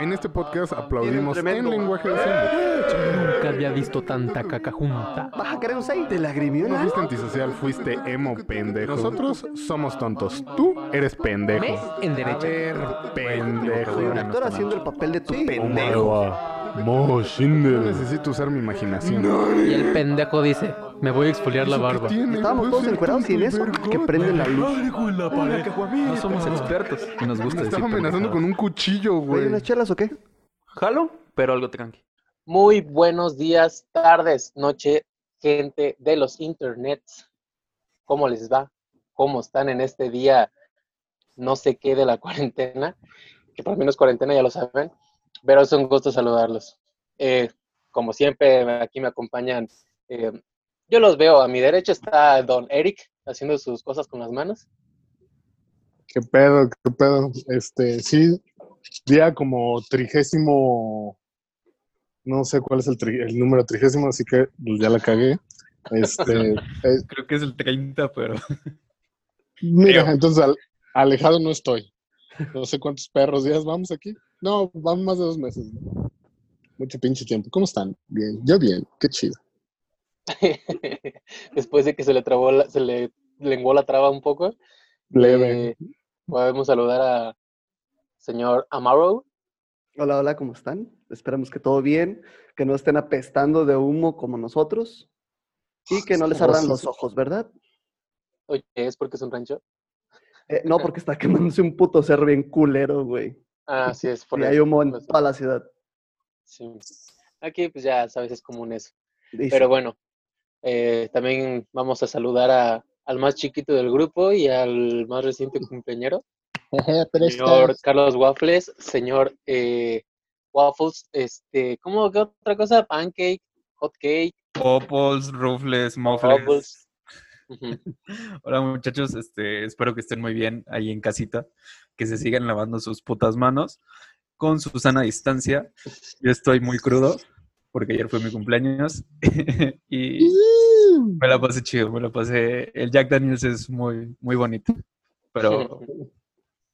En este podcast aplaudimos en lenguaje de señas. Nunca había visto tanta caca junta. ¿Vas a querer un 6? ¿Te No lagrimió? fuiste antisocial, fuiste emo pendejo. Nosotros somos tontos. Tú eres pendejo. En A derecha. ver, pendejo. Soy un actor haciendo el papel de tu pendejo. No necesito usar mi imaginación. Y el pendejo dice, me voy a exfoliar la barba. Estábamos todos encuerados y en eso que prenden la luz. No somos expertos y nos Me gusta estaba decir amenazando con un cuchillo, ¿Hay güey. unas chelas o qué? Jalo, pero algo tranqui. Muy buenos días, tardes, noche, gente de los internets. ¿Cómo les va? ¿Cómo están en este día? No sé qué de la cuarentena, que para mí no es cuarentena, ya lo saben, pero es un gusto saludarlos. Eh, como siempre, aquí me acompañan. eh, yo los veo, a mi derecha está Don Eric haciendo sus cosas con las manos. ¿Qué pedo? ¿Qué pedo? Este, sí, día como trigésimo, no sé cuál es el, tri- el número trigésimo, así que pues, ya la cagué. Este, eh, Creo que es el 30, pero mira, entonces al- alejado no estoy. No sé cuántos perros días vamos aquí. No, vamos más de dos meses. Mucho pinche tiempo. ¿Cómo están? Bien, yo bien, qué chido. Después de que se le trabó, la- se le lenguó la traba un poco. Leve. Eh, podemos saludar a señor Amaro. Hola, hola, ¿cómo están? Esperamos que todo bien, que no estén apestando de humo como nosotros y que no les ardan los ojos, ¿verdad? Oye, ¿es porque es un rancho? Eh, no, porque está quemándose un puto cerro bien culero, güey. Ah, sí, es por Y hay humo en pues, toda la ciudad. sí. Aquí, pues ya sabes, es común eso. Dice, Pero bueno, eh, también vamos a saludar a- al más chiquito del grupo y al más reciente cumpleañero, señor Carlos Waffles, señor eh, Waffles, este, ¿cómo qué otra cosa? Pancake, hot cake, Popos, Rufles, Muffles. Hola muchachos, este, espero que estén muy bien ahí en casita, que se sigan lavando sus putas manos con su sana distancia. Yo estoy muy crudo porque ayer fue mi cumpleaños y me la pasé chido, me la pasé. El Jack Daniels es muy, muy bonito, pero,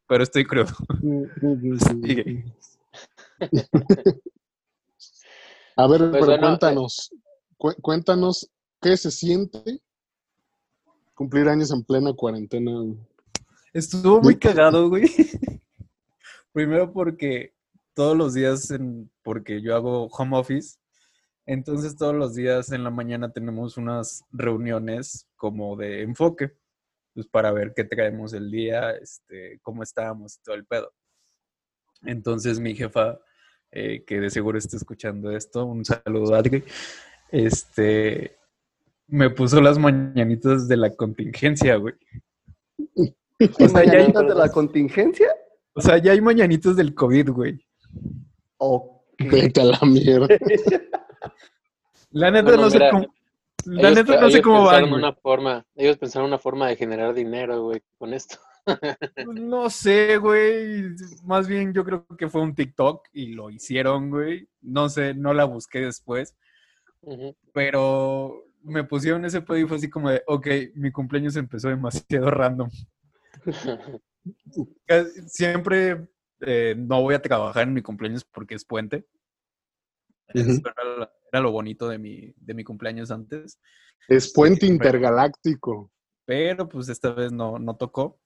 pero estoy crudo. Sigue. A ver, Pues pero bueno, cuéntanos, cu- cuéntanos qué se siente cumplir años en plena cuarentena. güey? Estuvo muy cagado, güey. Primero porque todos los días, en, porque yo hago home office, entonces todos los días en la mañana tenemos unas reuniones como de enfoque, pues para ver qué traemos el día, este, cómo estábamos y todo el pedo. Entonces mi jefa, eh, que de seguro está escuchando esto, un saludo Adri, este, me puso las mañanitas de la contingencia, güey. ¿y o sea, ya hay- mañanitas de la contingencia? O sea, ya hay mañanitos del COVID, güey. ¿O qué? Vete a la mierda. La neta Bueno, no sé mira, cómo. La Ellos- neta no sé cómo van, una forma, ellos pensaron una forma de generar dinero, güey, con esto. No sé, güey. Más bien yo creo que fue un TikTok y lo hicieron, güey. No sé, no la busqué después. Pero me pusieron ese pedo y fue así como de, ok, mi cumpleaños empezó demasiado random. Siempre eh, no voy a trabajar en mi cumpleaños porque es puente. Era, lo bonito de mi, de mi cumpleaños antes. Es puente Sí, intergaláctico. pero pues esta vez no, no tocó.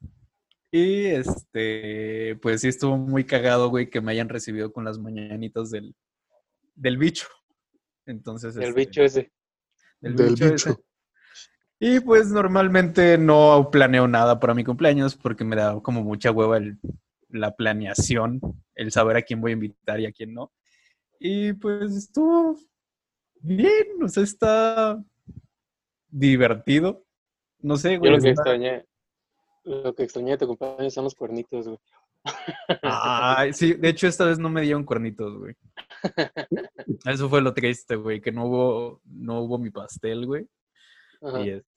Y este, pues sí estuvo muy cagado, güey, que me hayan recibido con las mañanitas del, del bicho. Entonces, El este, bicho ese. Del Del bicho. Y pues normalmente no planeo nada para mi cumpleaños porque me da como mucha hueva el- la planeación, el saber a quién voy a invitar y a quién no. Y pues estuvo bien, o sea, está divertido. No sé, Yo güey. lo que está- extrañé, lo que extrañé de tu cumpleaños son los cuernitos, güey. Ay, sí, de hecho esta vez no me dieron cuernitos, güey. Eso fue lo triste, güey, que no hubo, no hubo mi pastel, güey. Ajá. Y este.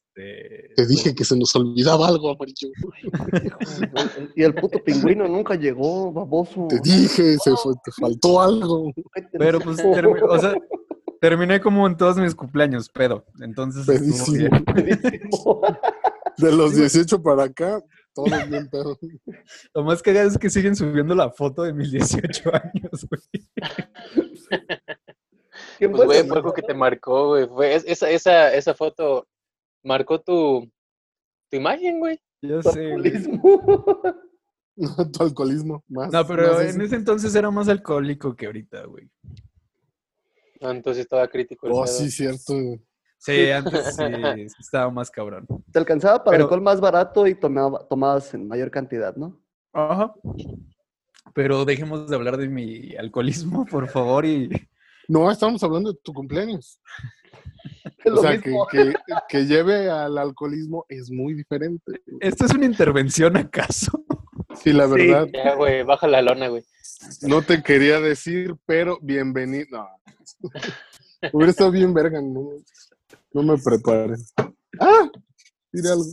Te dije que se nos olvidaba algo, amarillo. Y el puto pingüino nunca llegó, baboso. Te dije, se fue- te faltó algo. Pero pues termi- o sea, terminé como en todos mis cumpleaños, pedo. Entonces estuvo Pedísimo. bien. Pedísimo. De los 18 para acá, todos bien pedo. Lo más cagado es que siguen subiendo la foto de mis 18 años, güey. ¿Quién Pues, güey, fue? algo que te marcó, güey. Fue, es- esa, esa, esa foto marcó tu, tu imagen, güey. Ya Tu sé, güey. alcoholismo. tu alcoholismo. Más, No, pero más en ese entonces era más alcohólico que ahorita, güey. Ah, Entonces estaba crítico el Oh, pedo. sí, cierto. Sí, antes sí, estaba más cabrón. Te alcanzaba para Pero- alcohol más barato y tomaba, tomabas en mayor cantidad, ¿no? Ajá. Pero dejemos de hablar de mi alcoholismo, por favor, y No, estamos hablando de tu cumpleaños. O sea, que, que, que lleve al alcoholismo es muy diferente. ¿esto es una intervención acaso? Sí, la Sí. verdad, Ya, güey, baja la lona, güey. no te quería decir, pero bienvenido. No. Hubiera estado bien verga, no, no me preparé. Ah, diré algo.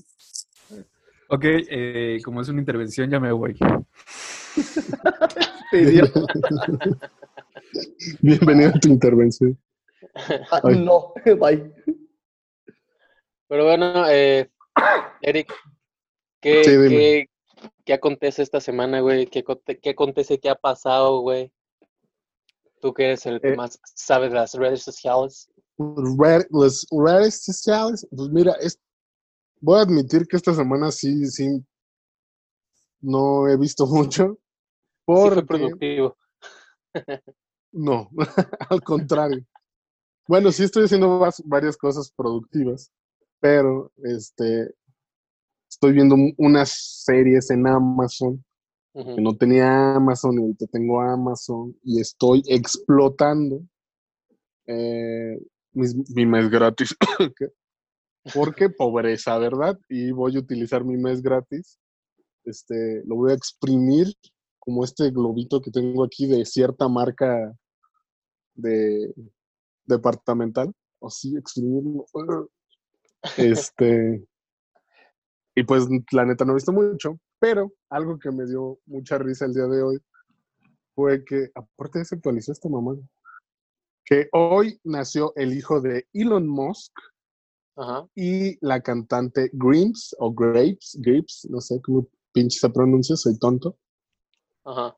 Ok, eh, como es una intervención, ya me voy. Idiota. Bienvenido a tu intervención. Ah, Ay. no, bye. Pero bueno, eh, Eric, ¿qué, Sí, qué, qué acontece esta semana, güey? ¿Qué, qué acontece? ¿Qué ha pasado, güey? Tú que eres el que Eh. más sabe de las redes sociales. Red- Las redes sociales, pues mira, es, voy a admitir que esta semana sí, sí, no he visto mucho. Sí fue Porque, productivo. no, al contrario. Bueno, sí estoy haciendo varias cosas productivas, pero este, estoy viendo un- unas series en Amazon que no tenía Amazon y ahorita tengo Amazon y estoy explotando eh, mi mes gratis. Porque pobreza, ¿verdad? Y voy a utilizar mi mes gratis. Este, lo voy a exprimir como este globito que tengo aquí de cierta marca de departamental. O sí, exprimirlo. Este, y pues la neta no he visto mucho, pero algo que me dio mucha risa el día de hoy fue que, aparte se actualizó esta mamá, que hoy nació el hijo de Elon Musk Ajá. y la cantante Grimes o Grapes, Grapes, no sé cómo pinche se pronuncia, soy tonto. Ajá.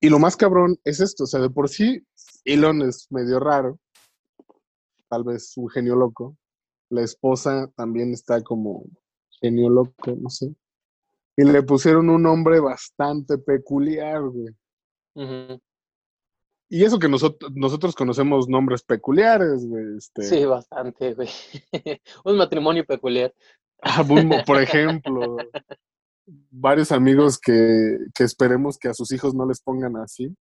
Y lo más cabrón es esto, o sea, de por sí Elon es medio raro, tal vez un genio loco. La esposa también está como genio loco, no sé. Y le pusieron un nombre bastante peculiar, güey. Ujú. Y eso que nosotros, nosotros conocemos nombres peculiares, güey. Este, Sí, bastante, güey. Un matrimonio peculiar. Ah, por ejemplo, varios amigos que, que esperemos que a sus hijos no les pongan así.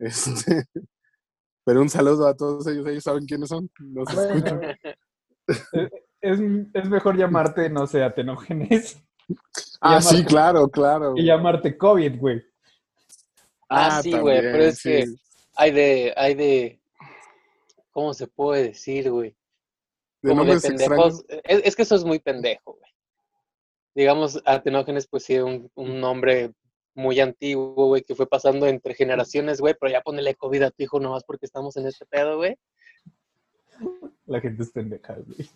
Este, pero un saludo a todos ellos, ellos saben quiénes son. Nos escuchan. Es, es mejor llamarte, no sé, atenógenes Ah, llamarte- sí, claro, claro. que llamarte COVID, güey. Ah, sí, güey, pero es sí. que hay de, hay de, ¿cómo se puede decir, güey? De Como de pendejos. Es, es que eso es muy pendejo, güey. Digamos, Atenógenes, pues sí, un, un nombre muy antiguo, güey, que fue pasando entre generaciones, güey, pero ya ponele COVID a tu hijo nomás porque estamos en este pedo, güey. La gente es pendeja, güey.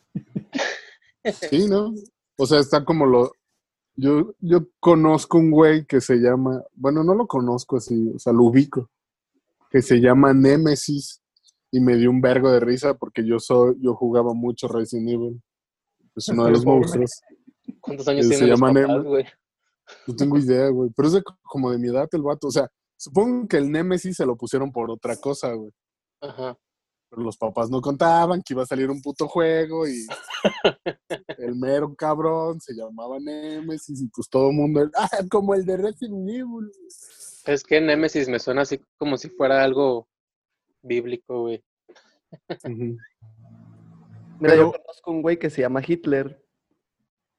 Sí, ¿no? O sea, está como lo. Yo, yo conozco un güey que se llama. Bueno, no lo conozco así, o sea, lo ubico. Que se llama Nemesis. Y me dio un vergo de risa porque yo soy, yo jugaba mucho Resident Evil. Es uno de los monstruos. ¿Cuántos años Se tienen los llama papás, güey? No tengo idea, güey. Pero es de como de mi edad el vato. O sea, supongo que el Nemesis se lo pusieron por otra cosa, güey. Ajá. Pero los papás no contaban que iba a salir un puto juego y el mero cabrón se llamaba Nemesis y pues todo el mundo, ah, como el de Resident Evil. Es que Némesis me suena así como si fuera algo bíblico, güey. Mira, yo conozco un güey que se llama Hitler.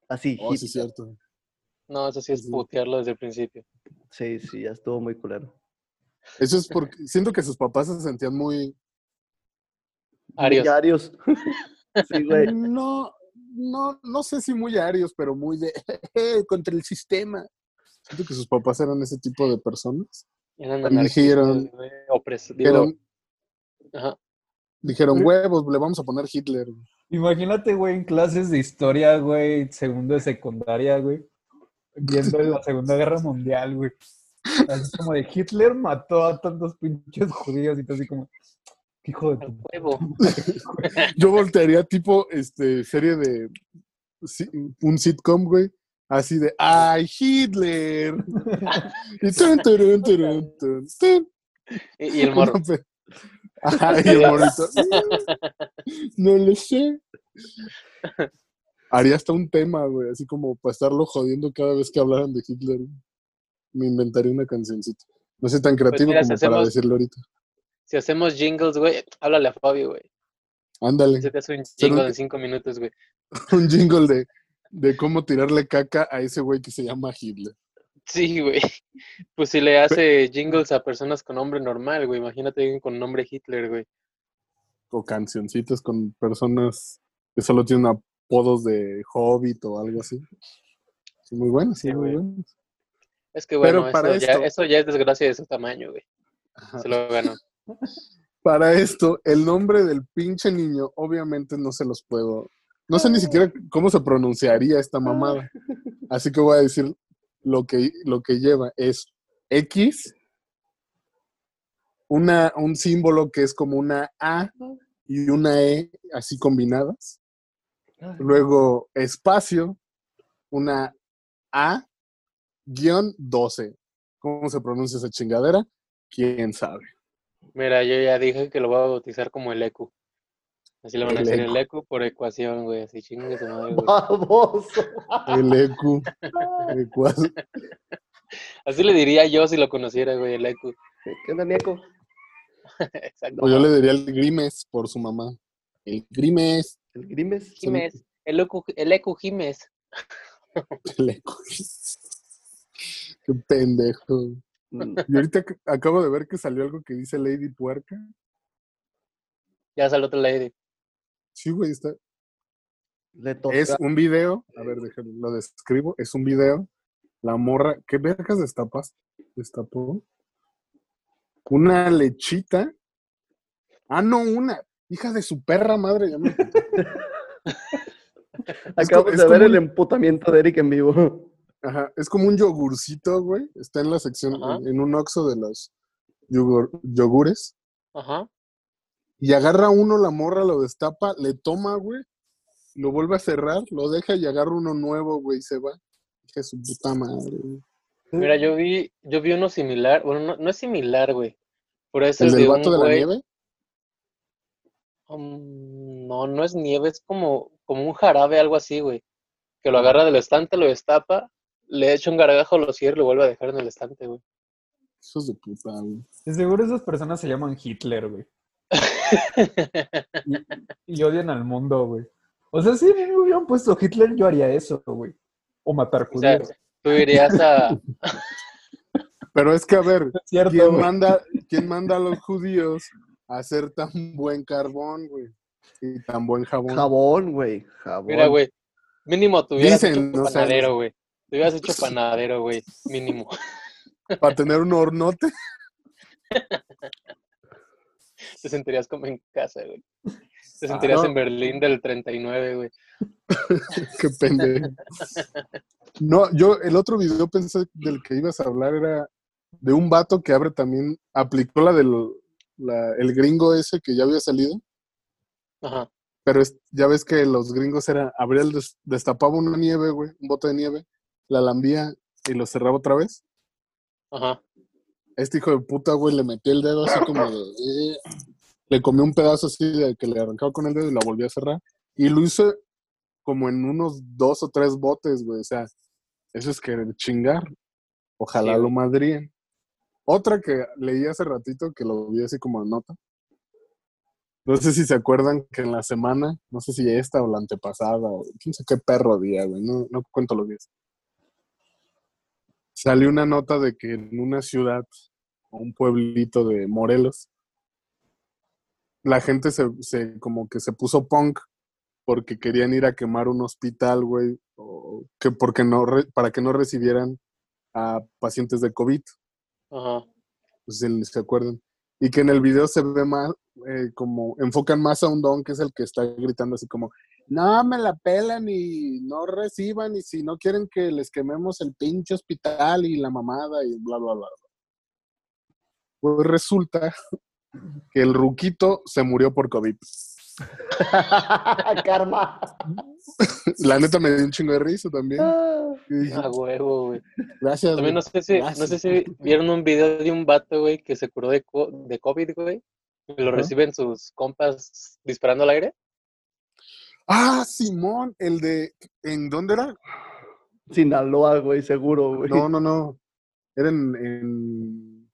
Así, Oh, sí, Hitler. es cierto. No, eso sí es Sí. putearlo desde el principio. Sí, sí, ya estuvo muy culero. Eso es porque siento que sus papás se sentían muy... Arios. Muy arios. sí, güey. No, no, no sé si muy arios, pero muy de contra el sistema. Siento que sus papás eran ese tipo de personas. Eran digo, Dijeron, ajá. dijeron, huevos, le vamos a poner Hitler. Imagínate, güey, en clases de historia, güey, segundo de secundaria, güey. viendo la Segunda Guerra Mundial, güey. Así como de Hitler mató a tantos pinches judíos y todo así como, hijo de tu huevo. Yo voltearía tipo este serie de un sitcom, güey. Así de ¡Ay, Hitler! y tun, tun, tun. Y, y el morro. Ajá, y el morrito. No lo sé. Haría hasta un tema, güey, así como para estarlo jodiendo cada vez que hablaran de Hitler. Me inventaría una cancioncita. No sé tan creativo Pues mira, como si para decirlo ahorita. Si hacemos jingles, güey, háblale a Fabio, güey. Ándale, Se te hace un jingle en cinco minutos, güey. un jingle de, de cómo tirarle caca a ese güey que se llama Hitler. Sí, güey. Pues si le hace jingles a personas con nombre normal, güey. Imagínate alguien con nombre Hitler, güey. O cancioncitas con personas que solo tienen apodos de hobbit o algo así. Muy buenas, sí, Sí, muy güey. buenas. Es que bueno, Pero para eso, ya, esto- eso ya es desgracia de su tamaño, güey. Ajá. Se lo ganó. Para esto, el nombre del pinche niño, obviamente no se los puedo. No sé ni siquiera cómo se pronunciaría esta mamada. Así que voy a decir lo que, lo que lleva. Es X, una, un símbolo que es como una A y una E así combinadas. Luego espacio, una A guion 12. ¿Cómo se pronuncia esa chingadera? ¿Quién sabe? Mira, yo ya dije que lo voy a bautizar como el EQ. Así le van a decir el EQ por ecuación, güey. Así chingue su madre, güey. Baboso. El. Ecuaz- Así le diría yo si lo conociera, güey, el EQ. ¿Qué onda, Nieco? Exacto. O yo le diría el Grimes por su mamá. El Grimes. ¿El Grimes? Jiménez. El EQ, el EQ Jiménez. El EQ. Qué pendejo. Mm, Y ahorita acabo de ver que salió algo que dice Lady Puerca. Ya salió otra lady. Sí, güey, está. Le toca. Es un video. A ver, déjame, lo describo. Es un video. La morra. ¿Qué vergas destapas? Destapó. Una lechita. Ah, no, una. Hija de su perra madre. ya me- co- de es ver como el emputamiento de Eric en vivo. Ajá, es como un yogurcito, güey. Está en la sección, en, en un oxo de los yogur- yogures. Ajá. Y agarra uno, la morra lo destapa, le toma, güey. Lo vuelve a cerrar, lo deja y agarra uno nuevo, güey, y se va. De su puta madre. güey. Mira, yo vi, yo vi uno similar. Bueno, no, no es similar, güey. Pero es ¿El el del de vato un de la güey. nieve? Um, no, no es nieve, es como, como un jarabe, algo así, güey. Que lo agarra del estante, lo destapa, le echa un gargajo, lo cierra y lo vuelve a dejar en el estante, güey. Hijos de puta, güey. De seguro esas personas se llaman Hitler, güey. Y, y odian al mundo, güey. O sea, si a mí me hubieran puesto Hitler, yo haría eso, güey. O matar O sea, judíos. tú irías a... Pero es que, a ver, Es cierto, ¿quién güey. manda, ¿quién manda a los judíos a hacer tan buen carbón, güey? Y tan buen jabón. Jabón, güey. Jabón. Mira, güey, mínimo Dicen, no sé. panadero, güey. Te hubieras hecho panadero, güey, mínimo. Para tener un hornote. Te sentirías como en casa, güey. Te sentirías no. en Berlín del 39, güey. Qué pendejo. No, yo el otro video pensé del que ibas a hablar era de un vato que abre también, aplicó la del la- el gringo ese que ya había salido, Ajá. pero es- ya ves que los gringos era, abría el des- destapaba una nieve, güey, un bote de nieve, la lambía y lo cerraba otra vez. Ajá. Este hijo de puta, güey, le metió el dedo así como de, eh, le comió un pedazo así de que le arrancaba con el dedo y la volvió a cerrar. Y lo hizo como en unos dos o tres botes, güey. O sea, eso es querer chingar. Ojalá Sí, lo madríen. Otra que leí hace ratito, que lo vi así como nota. No sé si se acuerdan que en la semana, no sé si esta o la antepasada, o quién sabe qué perro día, güey, no, no cuento los días. Salió una nota de que en una ciudad o un pueblito de Morelos, la gente se, se como que se puso punk porque querían ir a quemar un hospital, güey, o que porque no re- para que no recibieran a pacientes de COVID, Ajá. pues si se acuerdan. Y que en el video se ve más, eh, como enfocan más a un don que es el que está gritando así como, no me la pelan y no reciban y si no quieren que les quememos el pinche hospital y la mamada y bla, bla, bla. Pues resulta que el ruquito se murió por COVID. Karma. La neta me dio un chingo de risa también. Ah, A huevo, güey. gracias. También no sé si, no sé si vieron un video de un vato, güey, que se curó de, co- de COVID, güey. Lo reciben sus compas disparando al aire. Ah, Simón, el de. ¿En dónde era? Sinaloa, güey, seguro, güey. No, no, no. Era en. en-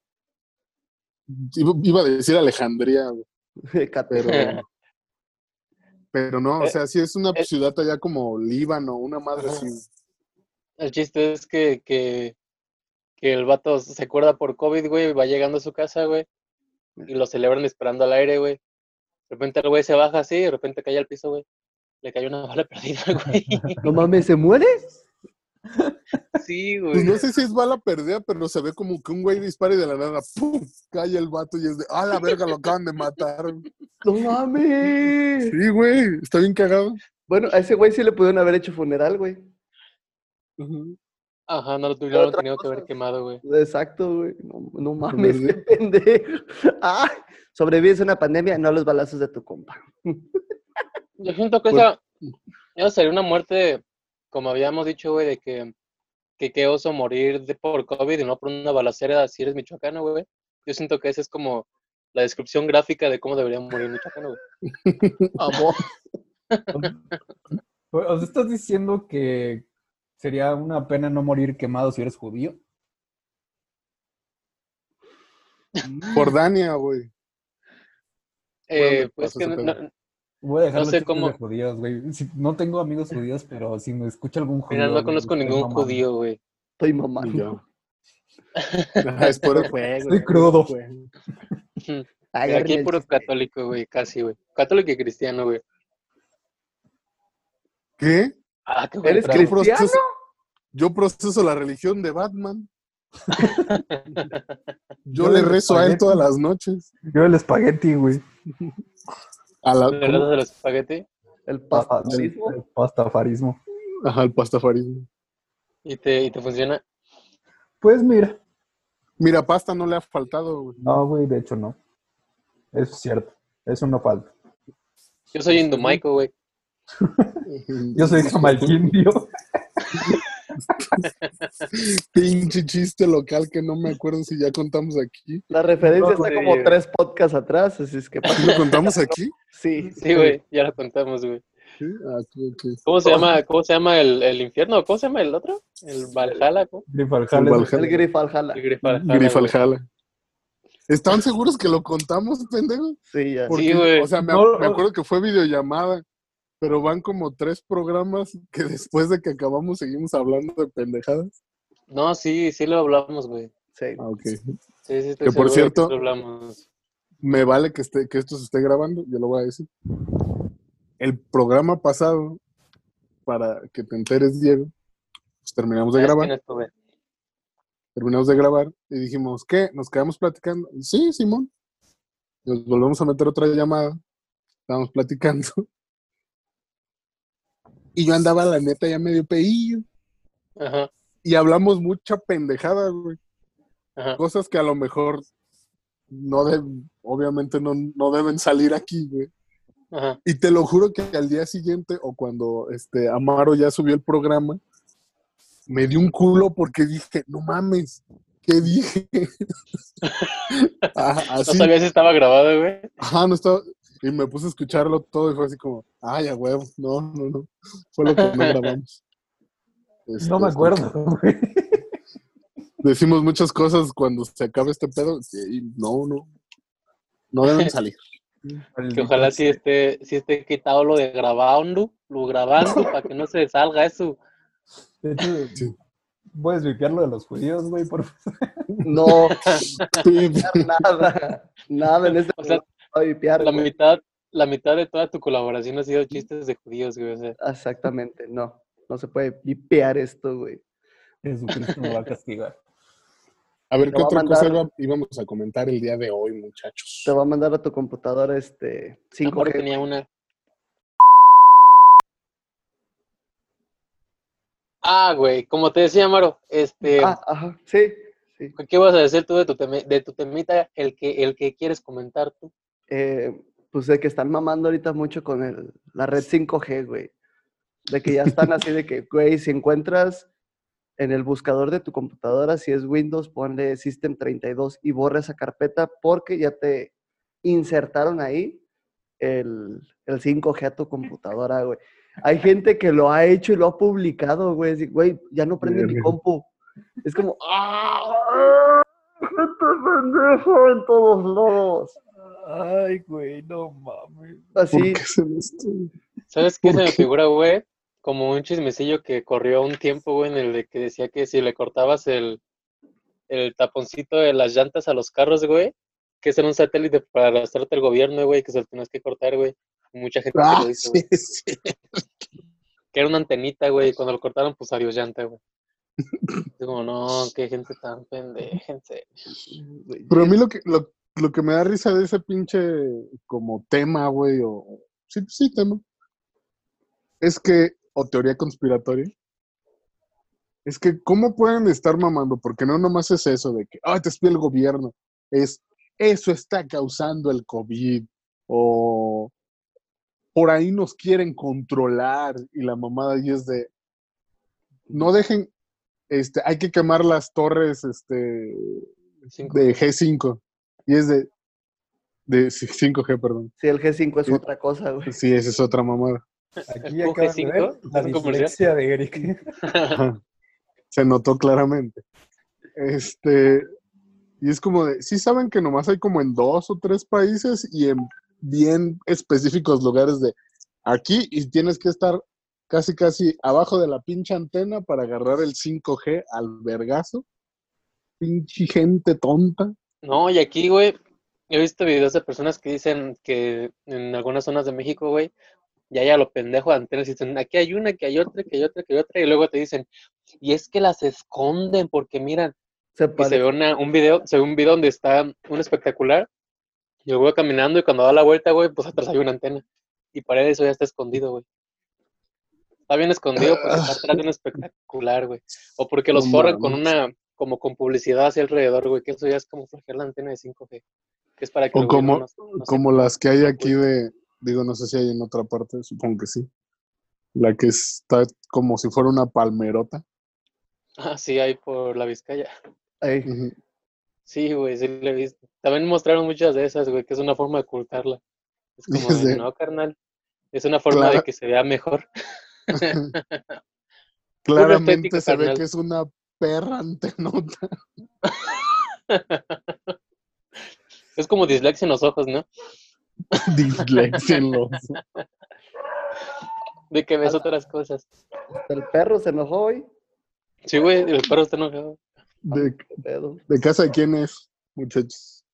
Iba, a decir Alejandría, güey, pero. Pero no, o Eh, sea, sí es una eh. ciudad allá como Líbano, una madre así. El chiste es que, que, que el vato se acuerda por COVID, güey, va llegando a su casa, güey, y lo celebran esperando al aire, güey. De repente el güey se baja así, y de repente cae al piso, güey. Le cayó una bala perdida, güey. No mames, ¿se muere? Sí, Pues güey. no sé si es bala perdida, pero se ve como que un güey dispara y de la nada, ¡pum! cae el vato y es de, ¡ah, la verga, lo acaban de matar! No mames. Sí, güey, está bien cagado. Bueno, a ese güey sí le pudieron haber hecho funeral, güey. Ajá, no lo tuvieron tenido que haber quemado, güey. Exacto, güey. No, no mames, qué pendejo. Ah, sobrevives a una pandemia, no a los balazos de tu compa. Yo siento que esa, esa sería una muerte, como habíamos dicho, güey, de que, que qué oso morir de, por COVID y no por una balacera si eres michoacano, güey. Yo siento que esa es como la descripción gráfica de cómo debería morir un michoacano, güey. Amor. O sea, estás diciendo que sería una pena no morir quemado si eres judío. Jordania, güey. Eh, pues que no-? Voy a dejar No sé cómo- de judíos, güey. Si- no tengo amigos judíos, pero si me escucha algún judío. mira, no conozco ningún mamando. judío, güey. Estoy mamando. yo. Ajá, es puro juego. Estoy es crudo. Agarren Aquí hay el puro chiste. católico, güey, casi, güey. Católico y cristiano, güey. ¿Qué? Ah, qué ¿Eres trago. Cristiano? proceso, yo proceso la religión de Batman. Yo Yo le rezo a él todas las noches. Yo el espagueti, güey. A la, ¿Le ¿cómo? das del espagueti? El Ah, pastafarismo. el pastafarismo. Ajá, el pastafarismo. ¿Y te, y te funciona? Pues mira. Mira, pasta no le ha faltado, güey. No, güey, de hecho no. Eso es cierto. Eso no falta. Yo soy indumaico, güey. Yo soy jamalquindio. Pinche chiste local que no me acuerdo si ya contamos aquí. La referencia No, está güey. como tres podcasts atrás, así es que ¿Sí lo contamos aquí? sí. Sí, güey, ya lo contamos, güey. Sí, ah. ¿Cómo se llama, cómo se llama el, el infierno? ¿Cómo se llama el otro? ¿El Valhalla? ¿cómo? El Grifalhalla. El. Grifaljala. ¿Están seguros que lo contamos, pendejo? Sí, ya. Porque, güey. O sea, me, No, me no. acuerdo que fue videollamada, pero van como tres programas que después de que acabamos seguimos hablando de pendejadas. No, sí, sí lo hablamos, güey. Sí. Ah, ok. Sí, sí, estoy Que por cierto- lo hablamos. Me vale que, esté, que esto se esté grabando, yo lo voy a decir. El programa pasado, para que te enteres, Diego, pues terminamos de ¿Sabes grabar. es terminamos de grabar y dijimos, ¿qué? ¿Nos quedamos platicando? Y, sí, Simón. Nos volvemos a meter otra llamada. Estábamos platicando. Y yo andaba, la neta, ya medio peillo. Ajá, Y hablamos mucha pendejada, güey. ajá. Cosas que a lo mejor no deben, obviamente no, no deben salir aquí, güey. Ajá. Y te lo juro que al día siguiente, o cuando este Amaro ya subió el programa, me dio un culo porque dije, no mames, ¿qué dije? Ah, No así, sabía si estaba grabado, güey. ajá, no estaba. Y me puse a escucharlo todo y fue así como, ay, a huevo, no, no, no. Fue lo que no grabamos. Este, No me acuerdo, güey. Decimos muchas cosas cuando se acabe este pedo y no, no. No deben salir. Que ojalá sí esté, sí esté quitado lo de grabando, lo grabando, para que no se salga eso. De hecho, Sí. puedes vipiar lo de los judíos, güey, por favor. No, nada. Nada en este O sea, vipear, La güey. mitad, la mitad de toda tu colaboración ha sido chistes de judíos, güey. O sea, Exactamente, no. No se puede vipear esto, güey. Jesucristo me va a castigar. A ver, Te ¿qué a otra cosa iba- íbamos a comentar el día de hoy, muchachos? Te va a mandar a tu computadora este Amor 5G. tenía una. Ah, güey, como te decía, Maro, este, Ah, ajá, sí, sí. ¿qué vas a decir tú de tu, teme- de tu temita, el que, el que quieres comentar tú? Eh, pues de que están mamando ahorita mucho con el, la red 5G, güey. De que ya están así de que, güey, si encuentras en el buscador de tu computadora, si es Windows, ponle System 32 y borra esa carpeta porque ya te insertaron ahí el, el 5G a tu computadora, güey. Hay gente que lo ha hecho y lo ha publicado, güey. así, Güey, ya no prende mi compu. Es como, ¡ah! ¡Gente pendeja en todos lados! Ay, güey, no mames. ¿Por Así, qué esto? ¿Sabes qué se ¿Por me qué? figura, güey? Como un chismecillo que corrió un tiempo, güey, en el de que decía que si le cortabas el, el taponcito de las llantas a los carros, güey, que ese era un satélite para arrastrarte el gobierno, güey, que se lo tenías que cortar, güey. Mucha gente Ah, lo hizo, sí, güey. sí. Que era una antenita, güey, y cuando lo cortaron, pues adiós llanta, güey. Digo, no, qué gente tan pendeja, en serio. Pero a mí lo que, lo, lo que me da risa de ese pinche como tema, güey, o sí, sí, tema, es que, o teoría conspiratoria, es que cómo pueden estar mamando, porque no nomás es eso de que, ah, te espía el gobierno, es, eso está causando el COVID, o por ahí nos quieren controlar, y la mamada ahí es de, no dejen, este, hay que quemar las torres, este, Cinco. de G5. Y es de, de sí, 5G, perdón. Sí, el G5 es Sí. otra cosa, güey. Sí, esa es otra mamada. Aquí ¿Un acaban de G5? ver la dislexia de Eric. Se notó claramente. Este, y es como de, sí saben que nomás hay como en dos o tres países y en bien específicos lugares de aquí y tienes que estar casi casi abajo de la pinche antena para agarrar el 5G al vergazo. Pinche gente tonta. No, y aquí, güey, he visto videos de personas que dicen que en algunas zonas de México, güey, ya ya lo pendejo de antenas y dicen, aquí hay una, que hay otra, que hay otra, que hay otra, y luego te dicen, y es que las esconden porque miran, Se y se ve una, un video, se ve un video donde está un espectacular, y el güey caminando y cuando da la vuelta, güey, pues atrás hay una antena, y para eso ya está escondido, güey. Está bien escondido porque está atrás de un espectacular, güey. O porque los forran con una, como con publicidad hacia alrededor, güey, que eso ya es como flagear la antena de 5G. Que es para que O como, no- no se- como las que hay aquí de, digo, no sé si hay en otra parte, supongo que sí. La que está como si fuera una palmerota. Ah, sí, hay por la Vizcaya. Ahí. Sí, güey, sí le he visto. También mostraron muchas de esas, güey, que es una forma de ocultarla. Es como Es de, no, carnal. Es una forma de que se vea mejor. Claramente estética, se ve que es una perra antenota. Es como dislexia en los ojos, ¿no? Dislexia en los- De que ves otras cosas. El perro se enojó hoy. Sí, güey, el perro está enojado. De, ¿Qué pedo? de casa de quién es, muchachos.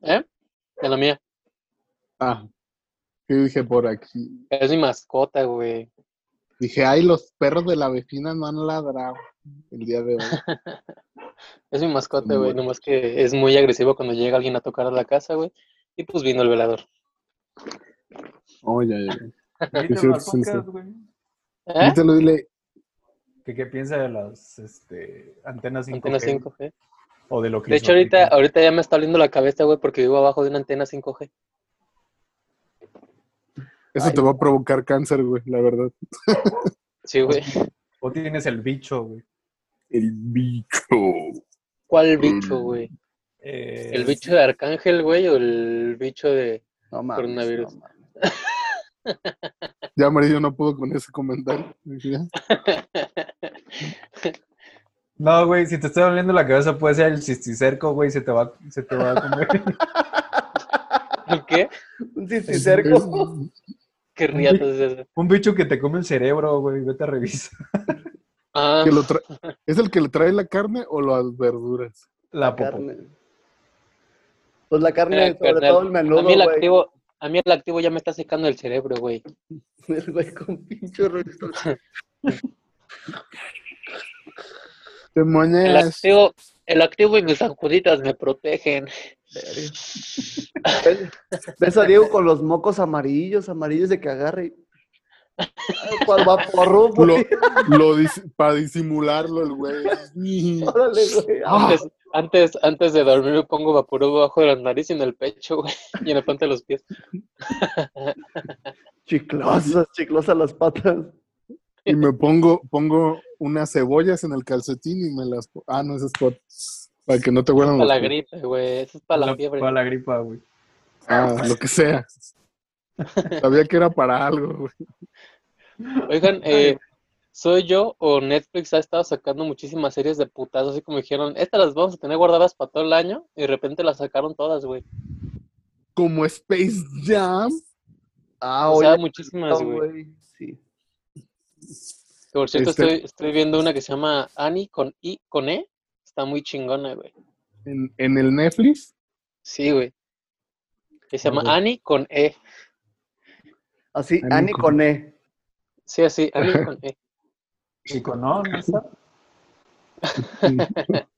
¿Eh? De la mía. Ah, ¿qué dije por aquí? Es mi mascota, güey. Dije, ay, los perros de la vecina no han ladrado el día de hoy. Es mi mascota, güey. Nomás que es muy agresivo cuando llega alguien a tocar a la casa, güey. Y pues vino el velador. Oh, ya, ya. ya. Güey. ¿Eh? Invítalo, dile, ¿Qué, ¿Qué piensa de las este, antenas 5G? Antena 5G. O de lo que De hecho, ahorita, ahorita ya me está oliendo la cabeza, güey, porque vivo abajo de una antena 5G. Eso Ay. te va a provocar cáncer, güey, la verdad. Sí, güey. O tienes el bicho, güey. El bicho. ¿Cuál bicho, güey? Eh, ¿El bicho de Arcángel, güey, o el bicho de... No mames. Coronavirus. no mames. Ya Amarillo no pudo con ese comentario. No, güey, si te está doliendo la cabeza puede ser el cisticerco, güey, se te va, se te va a comer. ¿El qué? Un cisticerco. ¿Qué riatas es eso? Un bicho que te come el cerebro, güey, vete a revisar. Ah, Que lo tra- ¿Es el que le trae la carne o las verduras? La popo. carne. Pues la carne, eh, sobre carnal, todo el menudo, a mí el güey. activo, a mí el activo ya me está secando el cerebro, güey. El güey con pinche rollo. Te El activo, el activo y mis anjuditas me protegen. ¿Ves a Diego con los mocos amarillos, amarillos de que agarre? y- Cual vaporru, Lo, lo dis- para disimularlo el güey. Órale, güey. Antes, antes, antes de dormir me pongo vaporú bajo de la nariz y en el pecho, güey. Y en la planta de los pies. Chiclosas, chiclosas las patas. Y me pongo, pongo unas cebollas en el calcetín y me las... po- Ah, no, ese es por- para que no te huelan Para la gripe, güey. Eso es para la fiebre. Para la gripa, güey. Ah, lo que sea. Sabía que era para algo, güey. Oigan, eh, ¿soy yo o Netflix ha estado sacando muchísimas series de putazos? Así como dijeron, estas las vamos a tener guardadas para todo el año. Y de repente las sacaron todas, güey. Como Space Jam. Ah, O sea, oye, muchísimas, güey. Por cierto, Este- estoy, estoy viendo una que se llama Annie con I, con E. Está muy chingona, güey. En, en el Netflix. Sí, güey. Que se llama. Annie con E. Así, Ani Ani con- con E. Sí, así, Annie con E. Chico, no, no está.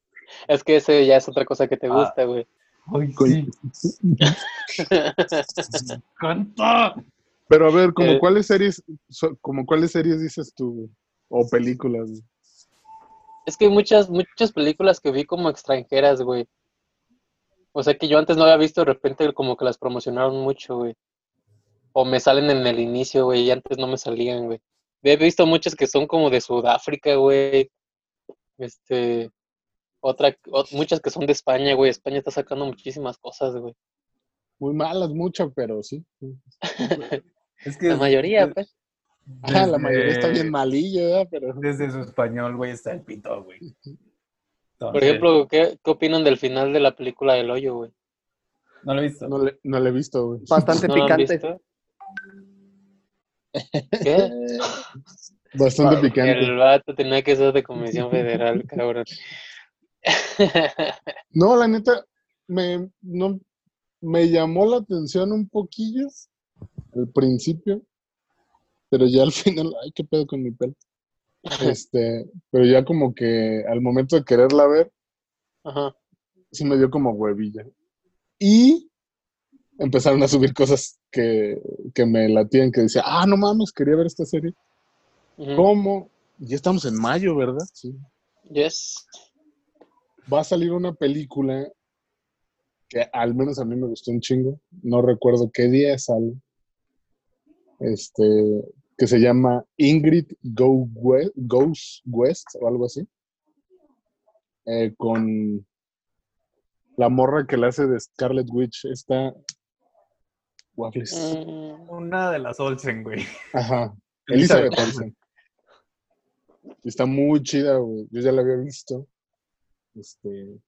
Es que ese ya es otra cosa que te Ah. gusta, güey. Ay, Coño. sí. ¡Canta! Pero a ver, como Eh. cuáles series, so- como cuáles series dices tú? O películas. Es que hay muchas, muchas películas que vi como extranjeras, güey. O sea que yo antes no había visto, de repente como que las promocionaron mucho, güey. O me salen en el inicio, güey, y antes no me salían, güey. He visto muchas que son como de Sudáfrica, güey. Este, otra, ot- muchas que son de España, güey. España está sacando muchísimas cosas, güey. Muy malas, muchas, pero sí. Es que La mayoría, pues. Ah, la mayoría está bien malilla. Pero Desde su español, güey, está el pito, güey. Por ejemplo, ¿qué, qué opinan del final de la película del hoyo, güey? No lo he visto. no le, no le he visto, güey. Bastante ¿No lo han picante. visto? ¿Qué? Bastante picante. El vato tenía que ser de Comisión Federal, cabrón. No, la neta, me, no, me llamó la atención un poquillo al principio, pero ya al final, ay, qué pedo con mi pelo. Este, pero ya como que al momento de quererla ver, Ajá. sí me dio como huevilla. Y empezaron a subir cosas que, que me latían, que decía, ah, no mames, quería ver esta serie. ¿Cómo? Ya estamos en mayo, ¿verdad? Sí. Yes. Va a salir una película que al menos a mí me gustó un chingo. No recuerdo qué día sale. Este, que se llama Ingrid Go We- Goes West o algo así. Eh, con la morra que le hace de Scarlet Witch. Está. Waffles. Mm, Una de las Olsen, güey. Ajá. Elizabeth Elizabeth Olsen. Está muy chida, güey. Yo ya la había visto. Este.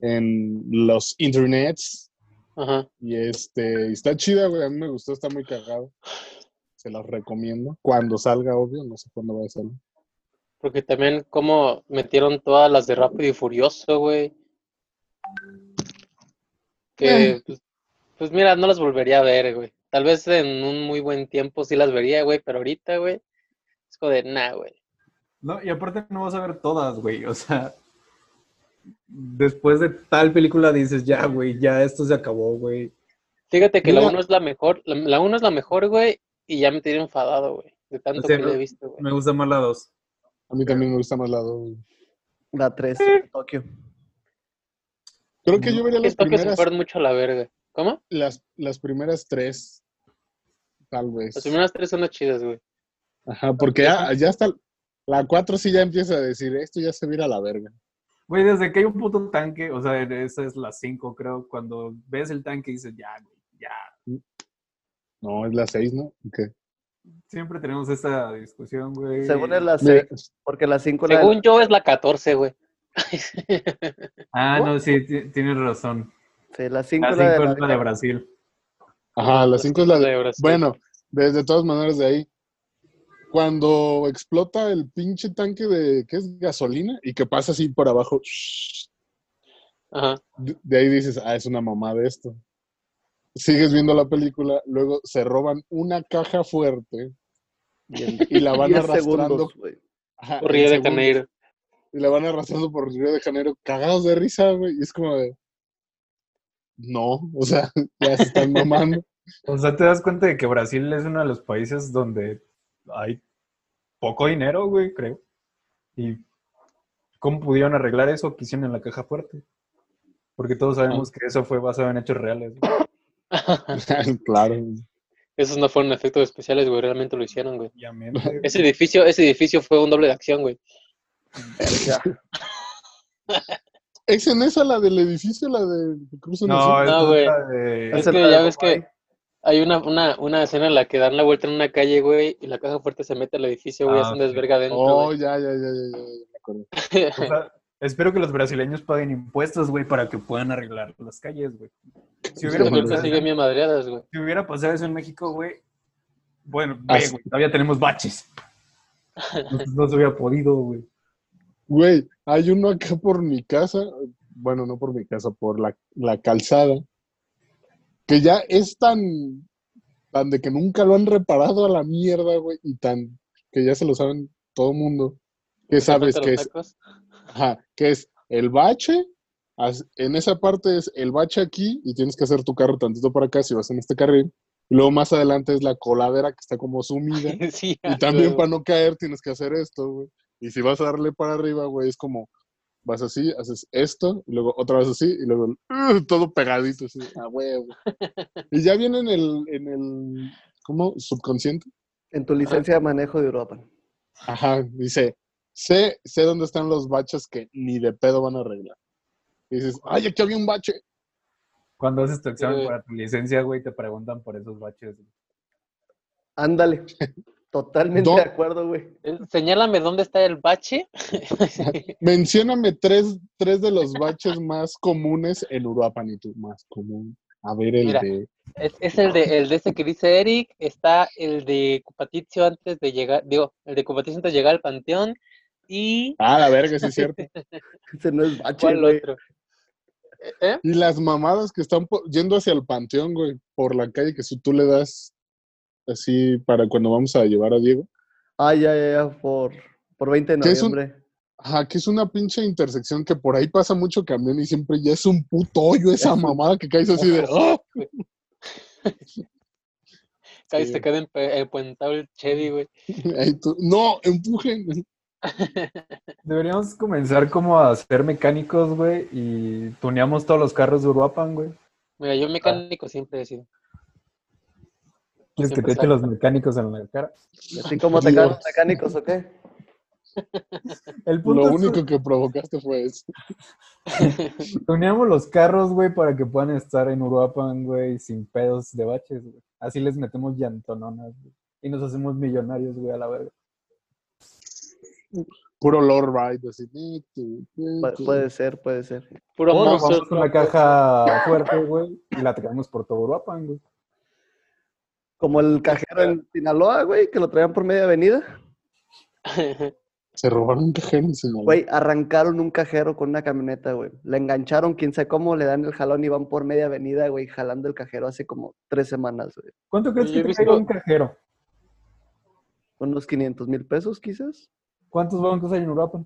En los internets. Ajá. Y este. Está chida, güey. A mí me gustó, está muy cagado. Se las recomiendo. Cuando salga, obvio. No sé cuándo va a salir. Porque también como metieron todas las de Rápido y Furioso, güey. Que, Eh. pues, pues mira, no las volvería a ver, güey. Tal vez en un muy buen tiempo sí las vería, güey, pero ahorita, güey, es de, nah, güey. No, y aparte no vas a ver todas, güey. O sea, después de tal película dices, ya, güey, ya esto se acabó, güey. Fíjate que la Mira. uno es la mejor, la, la uno es la mejor, güey, y ya me tiene enfadado, güey, de tanto O sea, que no- le he visto, güey. Me gusta más la dos. A mí también me gusta más la dos. La 3, Tokio. Creo que yo vería las se primeras, fueron mucho a la verga. ¿Cómo? las, las primeras tres. Tal vez. Las primeras tres son las chidas, güey. Ajá, porque ya, ya está. La cuatro sí ya empieza a decir, esto ya se vira a la verga. Güey, desde que hay un puto tanque, o sea, esa es la 5, creo. Cuando ves el tanque dices, ya, güey, ya. No, es la seis, ¿no? Ok. Siempre tenemos esta discusión, güey. Según es la Mira, 6, porque la 5 la Según yo es la 14, güey. Ah, no, sí, ti- tienes razón. sí, la 5 La la, de 5 la es la de Brasil. Ajá, la cinco es la de. Brasil. Bueno, desde todas maneras de ahí. Cuando explota el pinche tanque de, ¿qué es? Gasolina y que pasa así por abajo. Ajá. De, de ahí dices, ah, es una mamá de esto. Sigues viendo la película, luego se roban una caja fuerte y en y la van 10 arrastrando. segundos, güey. ajá, Por Río de segundos. Janeiro. Y la van arrastrando por Río de Janeiro, cagados de risa, güey. Y es como de. No, o sea, ya se están mamando. O sea, te das cuenta de que Brasil es uno de los países donde hay poco dinero, güey, creo. ¿Y cómo pudieron arreglar eso que hicieron en la caja fuerte? Porque todos sabemos que eso fue basado en hechos reales. güey. claro. Esos no fueron efectos especiales, güey, realmente lo hicieron, güey. Ese edificio, ese edificio fue un doble de acción, güey. ¿Es en esa la del edificio, la de No, güey. es que ya ves que hay una, una, una escena en la que dan la vuelta en una calle, güey, y la caja fuerte se mete al edificio, güey, Ah, hace un sí. desverga adentro, Oh, güey. ya, ya, ya, ya, ya, ya me acuerdo. O sea, espero que los brasileños paguen impuestos, güey, para que puedan arreglar las calles, güey. Si hubiera, Sí, pasado, siguen bien madreadas, güey. si hubiera pasado eso en México, güey, bueno, ve, Así- güey, todavía tenemos baches. No, no se hubiera podido, güey. Güey, hay uno acá por mi casa, bueno, no por mi casa, por la, la calzada, que ya es tan, tan de que nunca lo han reparado a la mierda, güey, y tan que ya se lo saben todo mundo, que sabes que es, ajá, que es el bache, en esa parte es el bache aquí y tienes que hacer tu carro tantito para acá si vas en este carril, y luego más adelante es la coladera que está como sumida. Sí, Y también para no caer tienes que hacer esto, güey. Y si vas a darle para arriba, güey, es como vas así, haces esto, y luego otra vez así, y luego ¡uh! todo pegadito, así, a huevo. Y ya viene en el, en el, ¿cómo? Subconsciente. En tu licencia de manejo de Europa. Ajá, dice, sé, sé dónde están los baches que ni de pedo van a arreglar. Y dices, ay, aquí había un bache. Cuando haces tu examen güey. para tu licencia, güey, te preguntan por esos baches. Ándale. Totalmente de acuerdo, güey. Eh, Señálame dónde está el bache. Mencióname tres, tres de los baches más comunes en Uruapan y tú, más común. A ver, el Mira. de... Es, es el de el de ese que dice Eric, está el de Cupatizio antes de llegar, digo, el de Cupatizio antes de llegar al panteón y Ah, la verga, sí es cierto. Ese no es bache, ¿cuál güey. otro? ¿Eh? Y las mamadas que están yendo hacia el panteón, güey, por la calle que si tú le das así para cuando vamos a llevar a Diego. Ah, ya, ya, ya, por, por 20 de ¿Qué es un- noviembre. Ajá, que es una pinche intersección que por ahí pasa mucho camión y siempre ya es un puto hoyo esa mamada que caes así de. ¡ah! Ahí Sí. se queda empuentado el Chevy, güey. No, empujen. Deberíamos comenzar como a ser mecánicos, güey, y tuneamos todos los carros de Uruapan, güey. Mira, yo mecánico siempre he sido. ¿Quieres que Siempre te eche los mecánicos en la cara? Así como te caen los mecánicos, ¿o qué? El punto Lo es único que provocaste fue eso. tuneamos los carros, güey, para que puedan estar en Uruapan, güey, sin pedos de baches, güey. Así les metemos llantononas, güey. Y nos hacemos millonarios, güey, a la verga. Puro lore ride, así. Pu- puede ser, puede ser. Puro monstruo. vamos con caja fuerte, güey, y la traemos por todo Uruapan, güey. Como el cajero en Sinaloa, güey, que lo traían por media avenida. Se robaron un cajero en Sinaloa. Güey, arrancaron un cajero con una camioneta, güey. Le engancharon, quién sabe cómo, le dan el jalón y van por media avenida, güey, jalando el cajero hace como tres semanas, güey. ¿Cuánto crees Yo que te un cajero? Unos 500 mil pesos, quizás. ¿Cuántos bancos hay en Uruapan?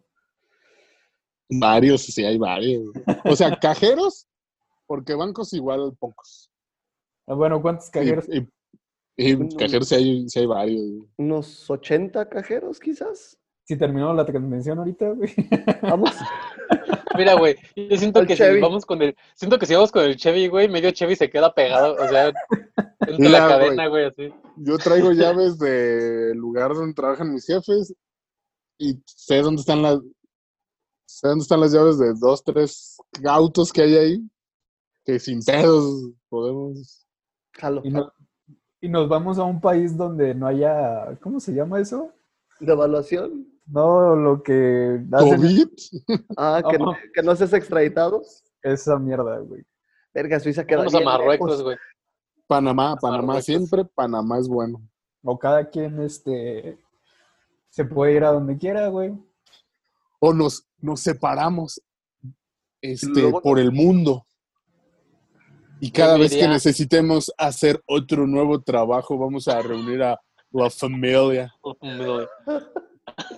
Varios, sí, hay varios. O sea, cajeros, porque bancos igual pocos. Ah, Bueno, ¿cuántos cajeros? y- y Un- cajeros sí hay, sí hay varios. güey. Unos 80 cajeros, quizás. Si terminamos la transmisión ahorita, güey. Vamos. Mira, güey, yo siento Al que Chevy. si vamos con el, siento que si vamos con el Chevy, güey, medio Chevy se queda pegado, o sea, entre Mira, la cadena, güey, así. Yo traigo llaves del lugar donde trabajan mis jefes y sé dónde están las sé dónde están las llaves de dos, tres autos que hay ahí. Que sin pedos podemos. Jalo. Y, no- y nos vamos a un país donde no haya, ¿cómo se llama eso? ¿De evaluación? No, lo que hacen COVID. Ah, que, no, que no seas extraditado. esa mierda, güey. Verga, Suiza queda Vamos a Marruecos, lejos. güey. Panamá, Panamá, Marruecos. siempre Panamá es bueno. O cada quien, este, se puede ir a donde quiera, güey. O nos, nos separamos este, luego por el mundo. Y cada vez que necesitemos hacer otro nuevo trabajo, vamos a reunir a la familia.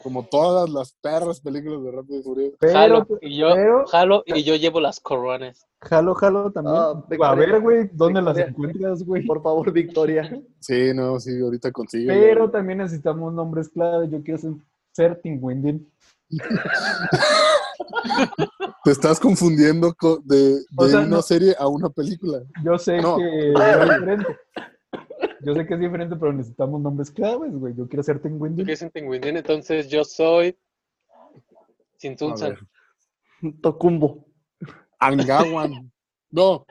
Como todas las perras películas de Rápido y Furioso. Pero, Jalo y yo, pero- jalo y yo llevo las coronas. jalo, jalo también. Ah, a ver, güey, ¿dónde las encuentras, güey? Por favor, Victoria. Sí, no, sí, ahorita consigue. Pero también necesitamos nombres clave. Yo quiero ser, ser Tingwindin. Te estás confundiendo co- de, de O sea, una no- serie a una película. Yo sé No. que es diferente. Yo sé que es diferente, pero necesitamos nombres claves, güey. Yo quiero ser ¿Tú Tingwindin. quieres en Tinguindín? Entonces yo soy Sintunsan. Tocumbo. Angawan. No,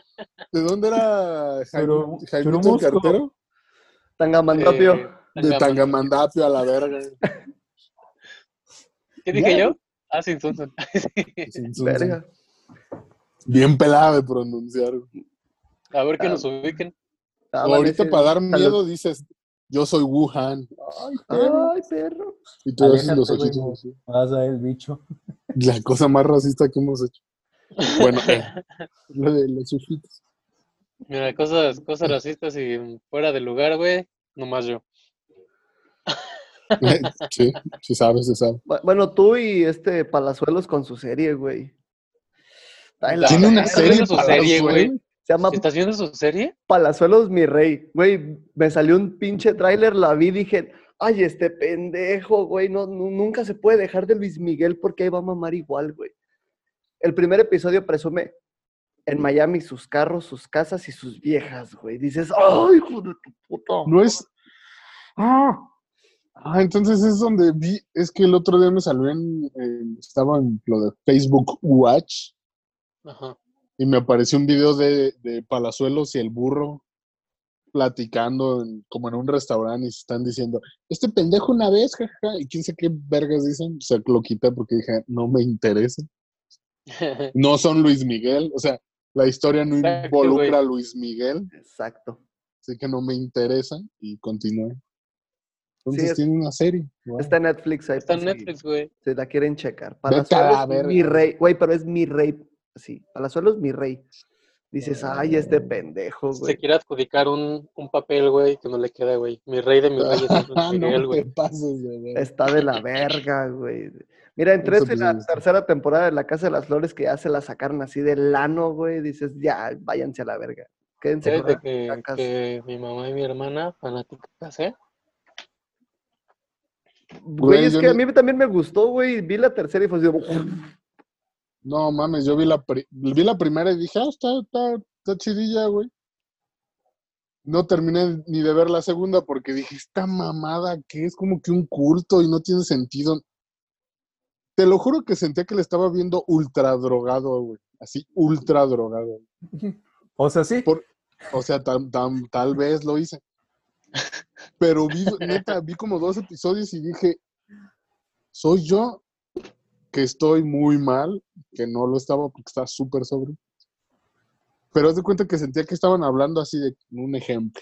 ¿de dónde era Jaimito el cartero? Tangamandapio. Eh, De Tangamandapio. Tangamandapio a la verga. ¿Qué dije Ya. yo? Ah. Sin su- Verga. Bien pelada de pronunciar. A ver que Ah. nos ubiquen. Ah, Ahorita vale, para dar Salud. miedo dices, yo soy Wuhan. Ay, perro. Y tú haces los ojitos así. Vas a ver el bicho. La cosa más racista que hemos hecho. Bueno, eh, lo de los ojitos. Mira, cosas, cosas racistas y fuera de lugar, güey. Nomás yo. Sí, sí sabes, sí sabes. Bu- Bueno, tú y este Palazuelos con su serie, güey. La Tiene una verga. ¿Estás serie su serie, güey? Se llama ¿Estás viendo su serie? Palazuelos, mi rey. Güey, me salió un pinche tráiler, la vi, dije, ay, este pendejo, güey, no, nu- nunca se puede dejar de Luis Miguel porque ahí va a mamar igual, güey. El primer episodio presume en Miami sus carros, sus casas y sus viejas, güey. Dices, ay, hijo de tu puta. No es. Ah, Ah, entonces es donde vi. Es que el otro día me salió en. en- estaba en lo de Facebook Watch Ajá. y me apareció un video de, de Palazuelos y el burro platicando en- como en un restaurante y se están diciendo, este pendejo una vez, jaja, y quién sé qué vergas dicen. O sea, lo quité porque dije, no me interesa. No son Luis Miguel, o sea, la historia no Exacto, involucra güey. a Luis Miguel, Exacto. así que no me interesa y continué. Entonces es- tiene una serie. wow. Está en Netflix ahí. Está en Netflix, güey. Si la quieren checar. Palazuelos, verga. mi rey. Güey, pero es mi rey. Sí, Palazuelos, mi rey. Dices, ay, este pendejo, Se güey. quiere adjudicar un, un papel, güey, que no le queda, güey. Mi rey de mi rey es Miguel, no güey. ver. Está de la verga, güey. Mira, entre Este eso y la tercera temporada de La Casa de las Flores que ya se la sacaron así de lano, güey, dices, ya, váyanse a la verga. Quédense ¿Sabes con de las que, que mi mamá y mi hermana fanáticas, eh? Güey, es que a mí también me gustó, güey. Vi la tercera y fue así, No mames, yo vi la, pri- vi la primera y dije, ah, está, está, está chidilla, güey. No terminé ni de ver la segunda porque dije, esta mamada que es como que un culto y no tiene sentido. Te lo juro que sentía que le estaba viendo ultra drogado, güey. Así, ultra drogado. O sea, sí. Por- O sea, tam- tam- tal vez lo hice. Pero vi, neta, vi como dos episodios y dije, ¿soy yo que estoy muy mal? Que no lo estaba porque estaba súper sobre. Pero haz de cuenta que sentía que estaban hablando así de un ejemplo.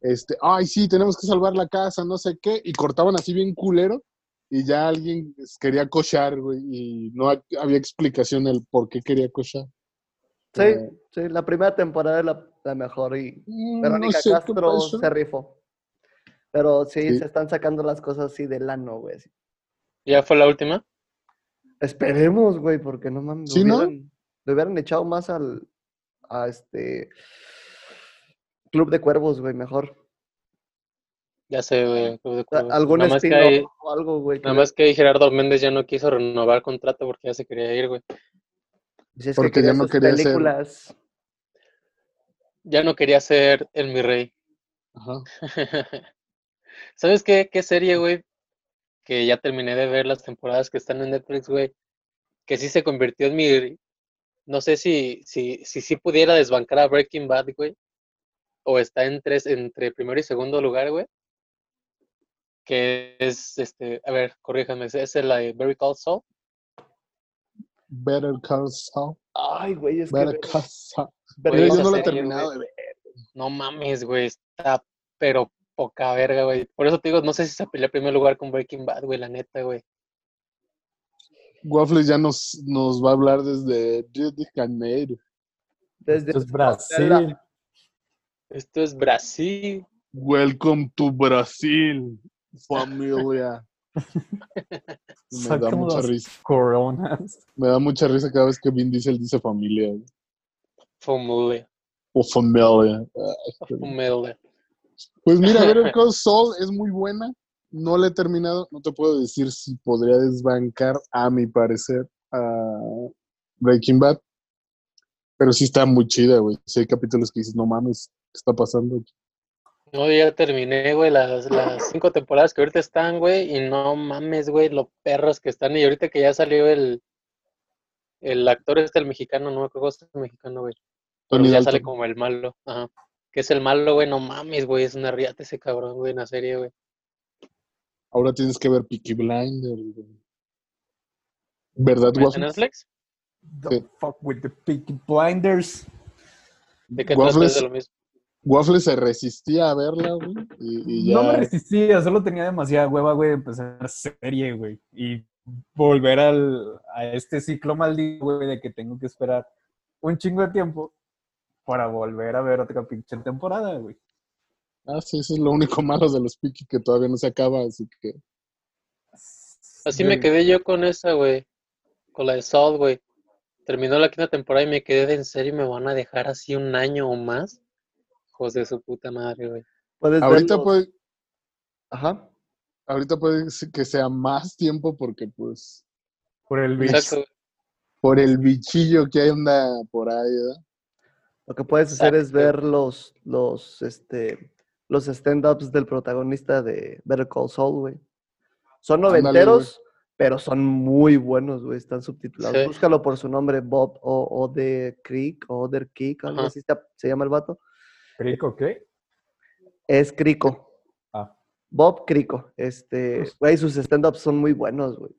Este, ay, sí, tenemos que salvar la casa, no sé qué, y cortaban así bien culero, y ya alguien quería cochar, güey, y no ha- había explicación del por qué quería cochar. Sí, Eh, sí, la primera temporada es la, la mejor y Mm, Verónica no sé qué Castro se rifó. Pero sí, Sí. se están sacando las cosas así de lano, güey. ¿Ya fue la última? Esperemos, güey, porque no mames, ¿Sí, le no? hubieran, le hubieran echado más al a este Club de Cuervos, güey, mejor. Ya sé, güey. Club de Cuervos. Algún nada que estilo o algo, güey. que Nada más que Gerardo Méndez ya no quiso renovar contrato porque ya se quería ir, güey. si es que porque quería ya no sus quería hacer- películas. Ya no quería ser el mi rey. Ajá. ¿Sabes qué, qué serie, güey? Que ya terminé de ver las temporadas que están en Netflix, güey. Que sí se convirtió en mi. No sé si, si, si, sí pudiera desbancar a Breaking Bad, güey. O está en tres, entre primero y segundo lugar, güey. Que es este. A ver, corríjame. ¿Es la de Very Call Saul? Better Call Saul. Ay, güey, es Better Call Saul. Yo no lo he serie, terminado güey. de ver. No mames, güey. Está pero poca verga, güey. Por eso te digo, no sé si se pelea primer lugar con Breaking Bad, güey, la neta, güey. Waffles ya nos, nos va a hablar desde Rio de Janeiro. desde Esto es Brasil. Esto es Brasil. Welcome to Brasil, familia. Me da mucha risa. Coronas. Me da mucha risa cada vez que Vin Diesel dice familia. güey. Familia. O familia. Familia. Pues mira, Better Call Saul es muy buena. No la he terminado. No te puedo decir si podría desbancar, a mi parecer, a Breaking Bad. Pero sí está muy chida, güey. Sí hay capítulos que dices, no mames, ¿qué está pasando? aquí?" No, ya terminé, güey, las, las cinco temporadas que ahorita están, güey, y no mames, güey, lo perros que están. Y ahorita que ya salió el, el actor este, el mexicano, no me acuerdo si es el mexicano, güey. Tony ya Dalton. sale como el malo, ajá. Que es el malo, güey, no mames, güey, es una riata ese cabrón, güey, en la serie, güey. Ahora tienes que ver Peaky Blinders. güey. ¿Verdad, ¿En Waffles? Netflix? The Sí. fuck with the Peaky Blinders. ¿De qué? Waffles- Es de lo mismo. Waffles se resistía a verla, güey. Y, y ya. No me resistía, solo tenía demasiada hueva, güey, de empezar serie, güey. Y volver al, a este ciclo maldito, güey, de que tengo que esperar un chingo de tiempo para volver a ver otra pinche temporada, güey. Ah, sí, eso es lo único malo de los Peaky que todavía no se acaba, así que. Así me quedé yo con esa, güey. Con la de Salt, güey. Terminó la quinta temporada y me quedé de en serio, ¿me van a dejar así un año o más? Hijos de su puta madre, güey. Ahorita verlos- puede, Ajá. ahorita puede que sea más tiempo porque, pues, Por el bicho. Exacto. güey. por el bichillo que anda por ahí, ¿verdad? Lo que puedes hacer es ver los, los, este, los stand-ups del protagonista de Better Call Saul, güey. Son noventeros, pero son muy buenos, güey. Están subtitulados. Sí. Búscalo por su nombre, Bob o Oder Creek, Oder Creek, algo así se, se llama el vato. ¿Crico qué? Es Crico. Ah. Bob Crico. Este, Pues- güey, sus stand-ups son muy buenos, güey.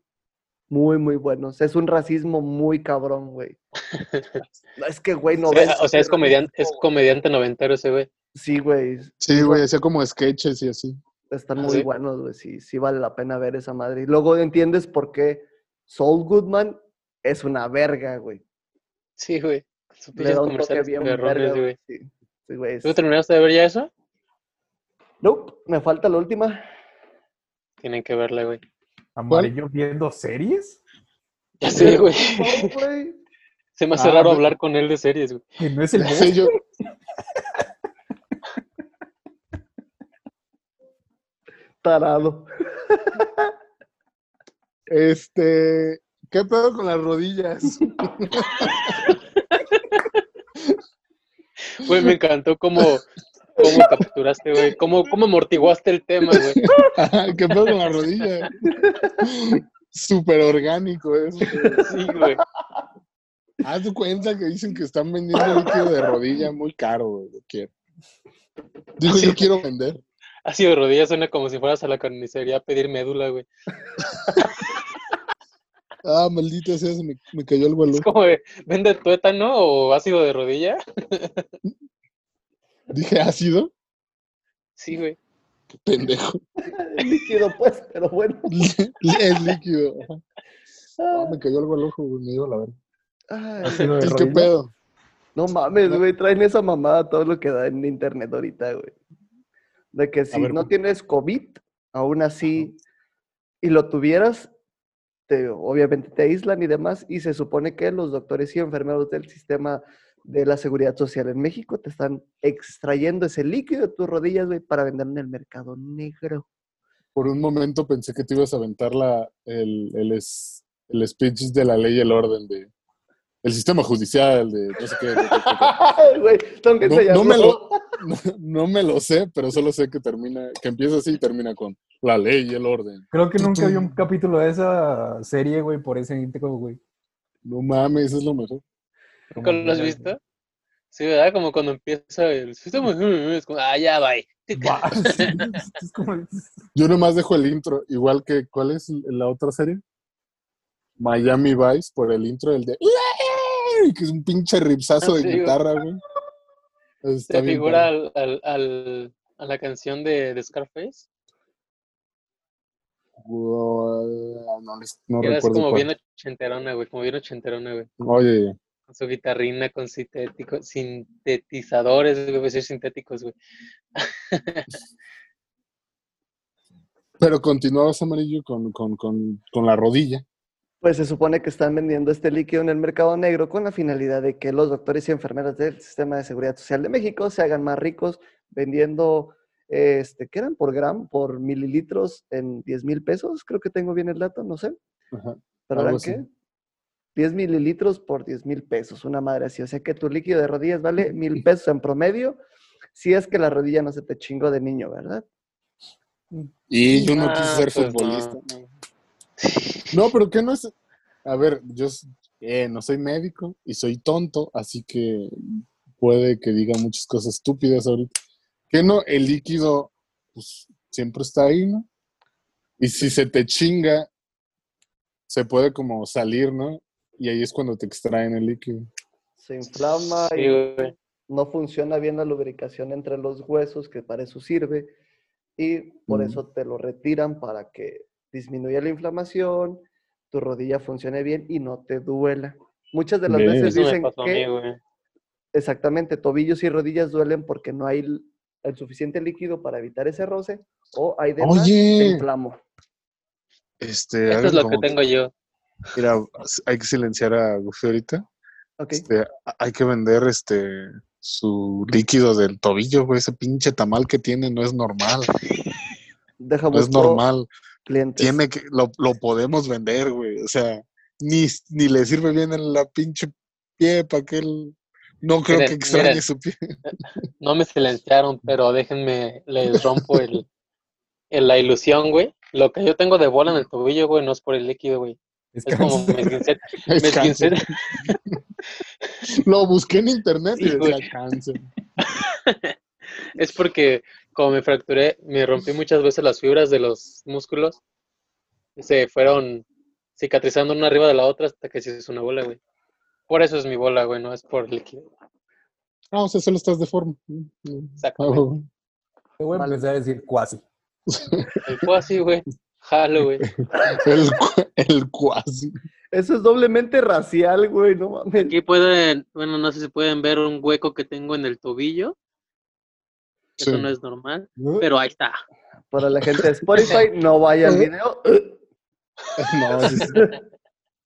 Muy, muy buenos. Es un racismo muy cabrón, güey. No, es que, güey, no O sea, ves o sea, es comediante, es comediante noventero ese, güey. Sí, güey. Sí, güey, hacía como sketches y así. Están Ah, muy ¿sí? buenos, güey. Sí, sí vale la pena ver esa madre. Y luego entiendes por qué Saul Goodman es una verga, güey. Sí, güey. Le da un toque bien verga, güey. güey. Sí. ¿Tú terminaste de ver ya eso? Nope, me falta la última. Tienen que verla, güey. ¿Amarillo viendo series? Ya sé, güey. No, güey. Se me hace Ah, raro güey. hablar con él de series, güey. Que no es el Sí, yo, Tarado. este, ¿qué pedo con las rodillas? Güey, me encantó cómo, cómo capturaste, güey. Cómo, cómo amortiguaste el tema, güey. ¿Qué pedo con las rodillas? Súper orgánico eso. Sí, güey. Haz de cuenta que dicen que están vendiendo líquido de rodilla muy caro, güey. Lo quiero. Digo, yo quiero vender. Así de rodillas suena como si fueras a la carnicería a pedir médula, güey. Ah, maldita sea, se me, me cayó algo al Es como de, ¿vende tuétano o ácido de rodilla? Dije ácido, Sí, güey. qué pendejo. Es líquido, pues, pero bueno. es líquido. Ah, me cayó algo al ojo, güey, me dio la verga. Rodilla. pedo. no mames, güey. Traen esa mamada todo lo que da en internet ahorita, güey. De que si ver, no tienes COVID, aún así, y lo tuvieras, te, obviamente te aíslan y demás, y se supone que los doctores y enfermeros del sistema de la seguridad social en México te están extrayendo ese líquido de tus rodillas, güey, para vender en el mercado negro. Por un momento pensé que te ibas a aventar la, el, el, es- el speech de la ley y el orden de el sistema judicial de no sé qué. de- de- de- Ay, güey, tengo que No, me lo, no, no me lo sé, pero solo sé que termina, que empieza así y termina con la ley y el orden. Creo que nunca vi un capítulo de esa serie, güey, por ese intro, güey. No mames, eso es lo mejor. ¿Nunca lo has visto? Sí, ¿verdad? Como cuando empieza el sistema. Es como, ah, ya, bye. Va, sí, es como- Yo nomás dejo el intro, igual que, ¿cuál es la otra serie? Miami Vice, por el intro, el de que es un pinche ripsazo de sí, guitarra, güey. Está bien figura al, al, al- a la canción de, de Scarface. Guau, No, no recuerdo como cuál. bien ochenterona, güey. Como bien ochenterona, güey. Oye, Con su guitarrina, con sintético, sintetizadores, a decir sintéticos, güey. Pero continuabas amarillo con, con, con, con la rodilla. Pues se supone que están vendiendo este líquido en el mercado negro con la finalidad de que los doctores y enfermeras del Sistema de Seguridad Social de México se hagan más ricos vendiendo, este, ¿qué eran? Por gramo, por mililitros en 10 mil pesos, creo que tengo bien el dato, no sé. Ajá. ¿Pero así. qué? 10 mililitros por 10 mil pesos, una madre así. O sea que tu líquido de rodillas vale mil pesos en promedio, si es que la rodilla no se te chingó de niño, ¿verdad? Y yo no Ah, quise ser pues futbolista. no. No, pero ¿qué no es? A ver, yo eh, no soy médico y soy tonto, así que puede que diga muchas cosas estúpidas ahorita. Que no, el líquido pues, siempre está ahí, ¿no? Y si se te chinga, se puede como salir, ¿no? Y ahí es cuando te extraen el líquido. Se inflama Sí, y güey. no funciona bien la lubricación entre los huesos, que para eso sirve, y por Mm. eso te lo retiran para que disminuya la inflamación, tu rodilla funcione bien y no te duela. Muchas de las Bien. veces Eso me dicen pasó a mí, que güey. exactamente tobillos y rodillas duelen porque no hay el suficiente líquido para evitar ese roce o hay de más, Oye. te inflamo. Este, Esto es lo que tengo yo. Mira, hay que silenciar a Goofy ahorita. Ok, Este, hay que vender este su líquido del tobillo, güey. Ese pinche tamal que tiene no es normal. deja No es normal. clientes. Tiene que, lo, lo podemos vender, güey. O sea, ni, ni le sirve bien en la pinche pie para que él. No creo Miren, que extrañe miren. su pie. No me silenciaron, pero déjenme, les rompo el, el- la ilusión, güey. Lo que yo tengo de bola en el tobillo, güey, no es por el líquido, güey. Es Es como cáncer. me esguincé- Es me esguincé- cáncer. Lo busqué en internet y decía cáncer. Es porque como me fracturé, me rompí muchas veces las fibras de los músculos. Se fueron cicatrizando una arriba de la otra hasta que se hizo una bola, güey. Por eso es mi bola, güey, no es por líquido. Ah, o sea, solo estás deforme. Exactamente. Ah, Te voy a empezar a decir cuasi. El fue así, güey. Jalo, güey. el, el cuasi. Eso es doblemente racial, güey, no mames. Aquí pueden, bueno, no sé si pueden ver un hueco que tengo en el tobillo. Eso Sí. no es normal, pero ahí está. Para la gente de Spotify, no vaya al video. No, sí, sí,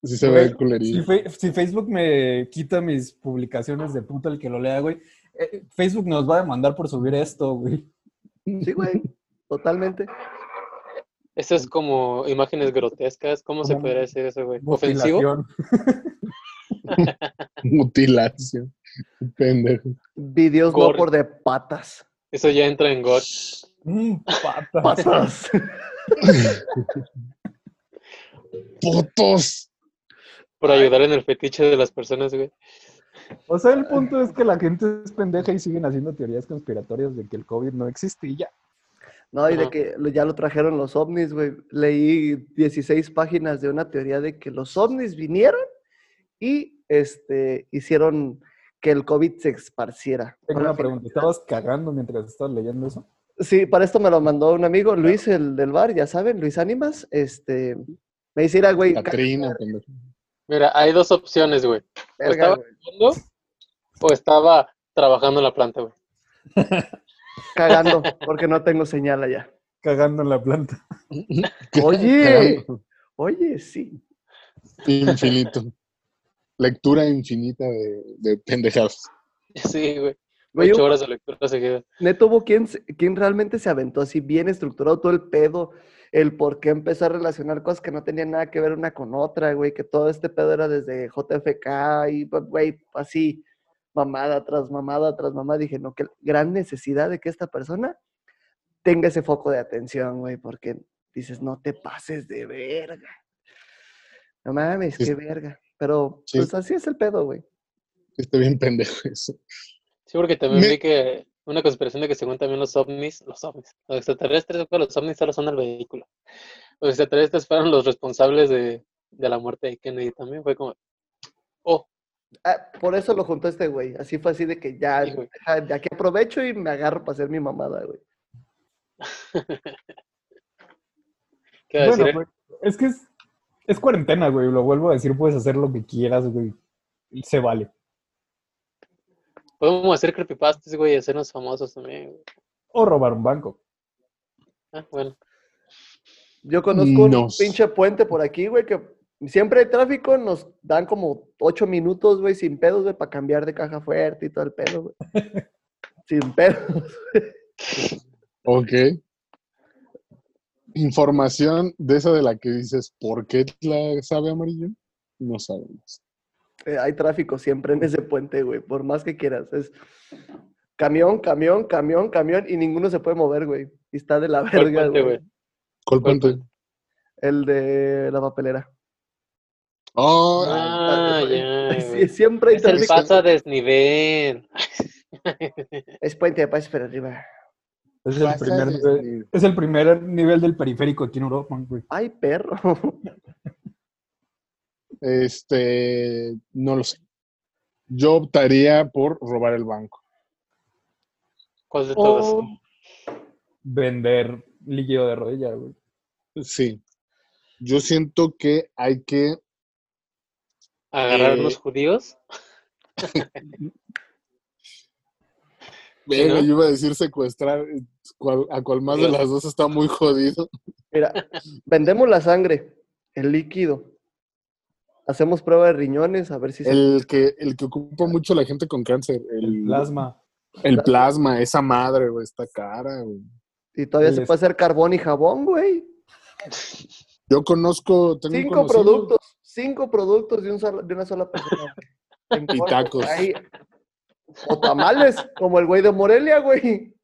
sí se Güey, ve culería. Si, si Facebook me quita mis publicaciones de puta el que lo lea, güey, eh, Facebook nos va a demandar por subir esto, güey. Sí, güey, totalmente. Eso es como imágenes grotescas. ¿Cómo se podría decir eso, güey? ¿Ofensivo? Mutilación. Mutilación. Pendejo. Videos no Gore. por de patas. Eso ya entra en God. Mm, patas. Patas. ¡Putos! Por ayudar en el fetiche de las personas, güey. O sea, el punto es que la gente es pendeja y siguen haciendo teorías conspiratorias de que el COVID no existe y ya. No, y de que ya lo trajeron los ovnis, güey. Leí 16 páginas de una teoría de que los ovnis vinieron y este, hicieron que el COVID se esparciera. Tengo una pregunta. ¿Estabas cagando mientras estabas leyendo eso? Sí, para esto me lo mandó un amigo, Luis, el del bar, ya saben, Luis Ánimas. Este, me dice, "Mira, güey, ca- Catrina. Mira, hay dos opciones, güey. O estaba o estaba trabajando en la planta, güey. cagando, porque no tengo señal allá. Cagando en la planta. Oye, oye, sí. Infinito. Lectura infinita de, de pendejadas. Sí, güey. Güey, Ocho un- horas de lectura seguidas. Neto hubo quien, quien realmente se aventó así bien estructurado todo el pedo, el por qué empezó a relacionar cosas que no tenían nada que ver una con otra, güey, que todo este pedo era desde JFK y, pues, güey, así, mamada tras mamada tras mamada. Dije, no, qué gran necesidad de que esta persona tenga ese foco de atención, güey, porque dices, no te pases de verga. No mames, Sí. qué verga. Pero, Sí. pues así es el pedo, güey. Está bien pendejo eso. Sí, porque también Me- vi que una conspiración de que según también los ovnis, los ovnis, los extraterrestres, los ovnis solo son el vehículo. Los extraterrestres fueron los responsables de, de la muerte de Kennedy también. Fue como, Ah, por eso lo juntó este güey. Así fue así de que ya, Sí, de aquí aprovecho y me agarro para hacer mi mamada, güey. ¿qué iba a Bueno, decir? güey, es que es, es cuarentena, güey. Lo vuelvo a decir, puedes hacer lo que quieras, güey. Y se vale. Podemos hacer creepypastas, güey, y hacernos famosos también. güey. O robar un banco. Ah, bueno. Yo conozco un pinche puente por aquí, güey, que siempre hay tráfico, nos dan como ocho minutos, güey, sin pedos, güey, para cambiar de caja fuerte y todo el pedo, güey. sin pedos. Ok. Información de esa de la que dices, ¿por qué la sabe amarillo? No sabemos. Eh, hay tráfico siempre en ese puente, güey, por más que quieras. Es camión, camión, camión, camión, y ninguno se puede mover, güey. Y está de la ¿Cuál verga, puente, güey. ¿Cuál puente? El de la papelera. Oh, Ah, ya. Siempre hay Es el tráfico. paso a desnivel. Es puente de paz para arriba. Es el, primer nivel, es el primer nivel del periférico aquí en Europa, güey. Ay, perro. Este, no lo sé. Yo optaría por robar el banco. ¿Cuál de todos? Oh, Vender líquido de rodilla, güey. Sí. Yo siento que hay que ¿Agarrar eh, los judíos? Verga, ¿no? yo iba a decir secuestrar. eh, cual- a cual más de las dos está muy jodido. Mira, vendemos la sangre, el líquido. Hacemos prueba de riñones a ver si se... El que, el que ocupa mucho la gente con cáncer. El El, plasma. el plasma, esa madre, güey, está cara, güey. Y todavía el se es- puede hacer carbón y jabón, güey. Yo conozco, tengo Cinco conocido- productos, cinco productos de, un solo- de una sola persona. En Y tacos. ahí. O tamales, como el güey de Morelia, güey.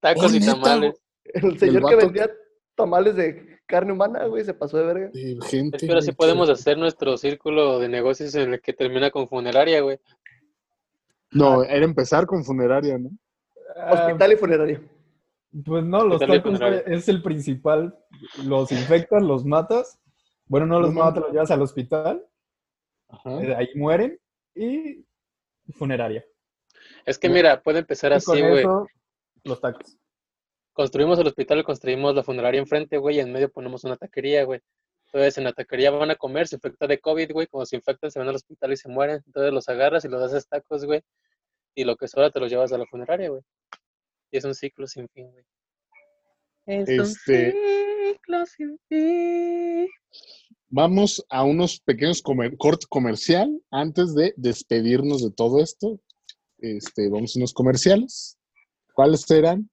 Tacos Oh, y tamales. El señor que vendía tamales de carne humana, güey, se pasó de verga. Gente. Espero si güey, podemos hacer nuestro círculo de negocios en el que termina con funeraria, güey. No, era empezar con funeraria, ¿no? Hospital y funeraria. pues no, los Hospital tacos es el principal. Los infectas, los matas. Bueno, no los No matas, mames. los llevas al hospital. Ajá. eh, Ahí mueren. Y funeraria. Es que mira, puede empezar Y así, güey. los tacos. Construimos el hospital y construimos la funeraria enfrente, güey, y en medio ponemos una taquería, güey. Entonces en la taquería van a comer, se infecta de COVID, güey. Cuando se infectan, se van al hospital y se mueren. Entonces los agarras y los haces tacos, güey. Y lo que sobra te los llevas a la funeraria, güey. Y es un ciclo sin fin, güey. Es Este- un ciclo sin. Vamos a unos pequeños comer corte comercial antes de despedirnos de todo esto. Este, vamos a unos comerciales. ¿Cuáles serán?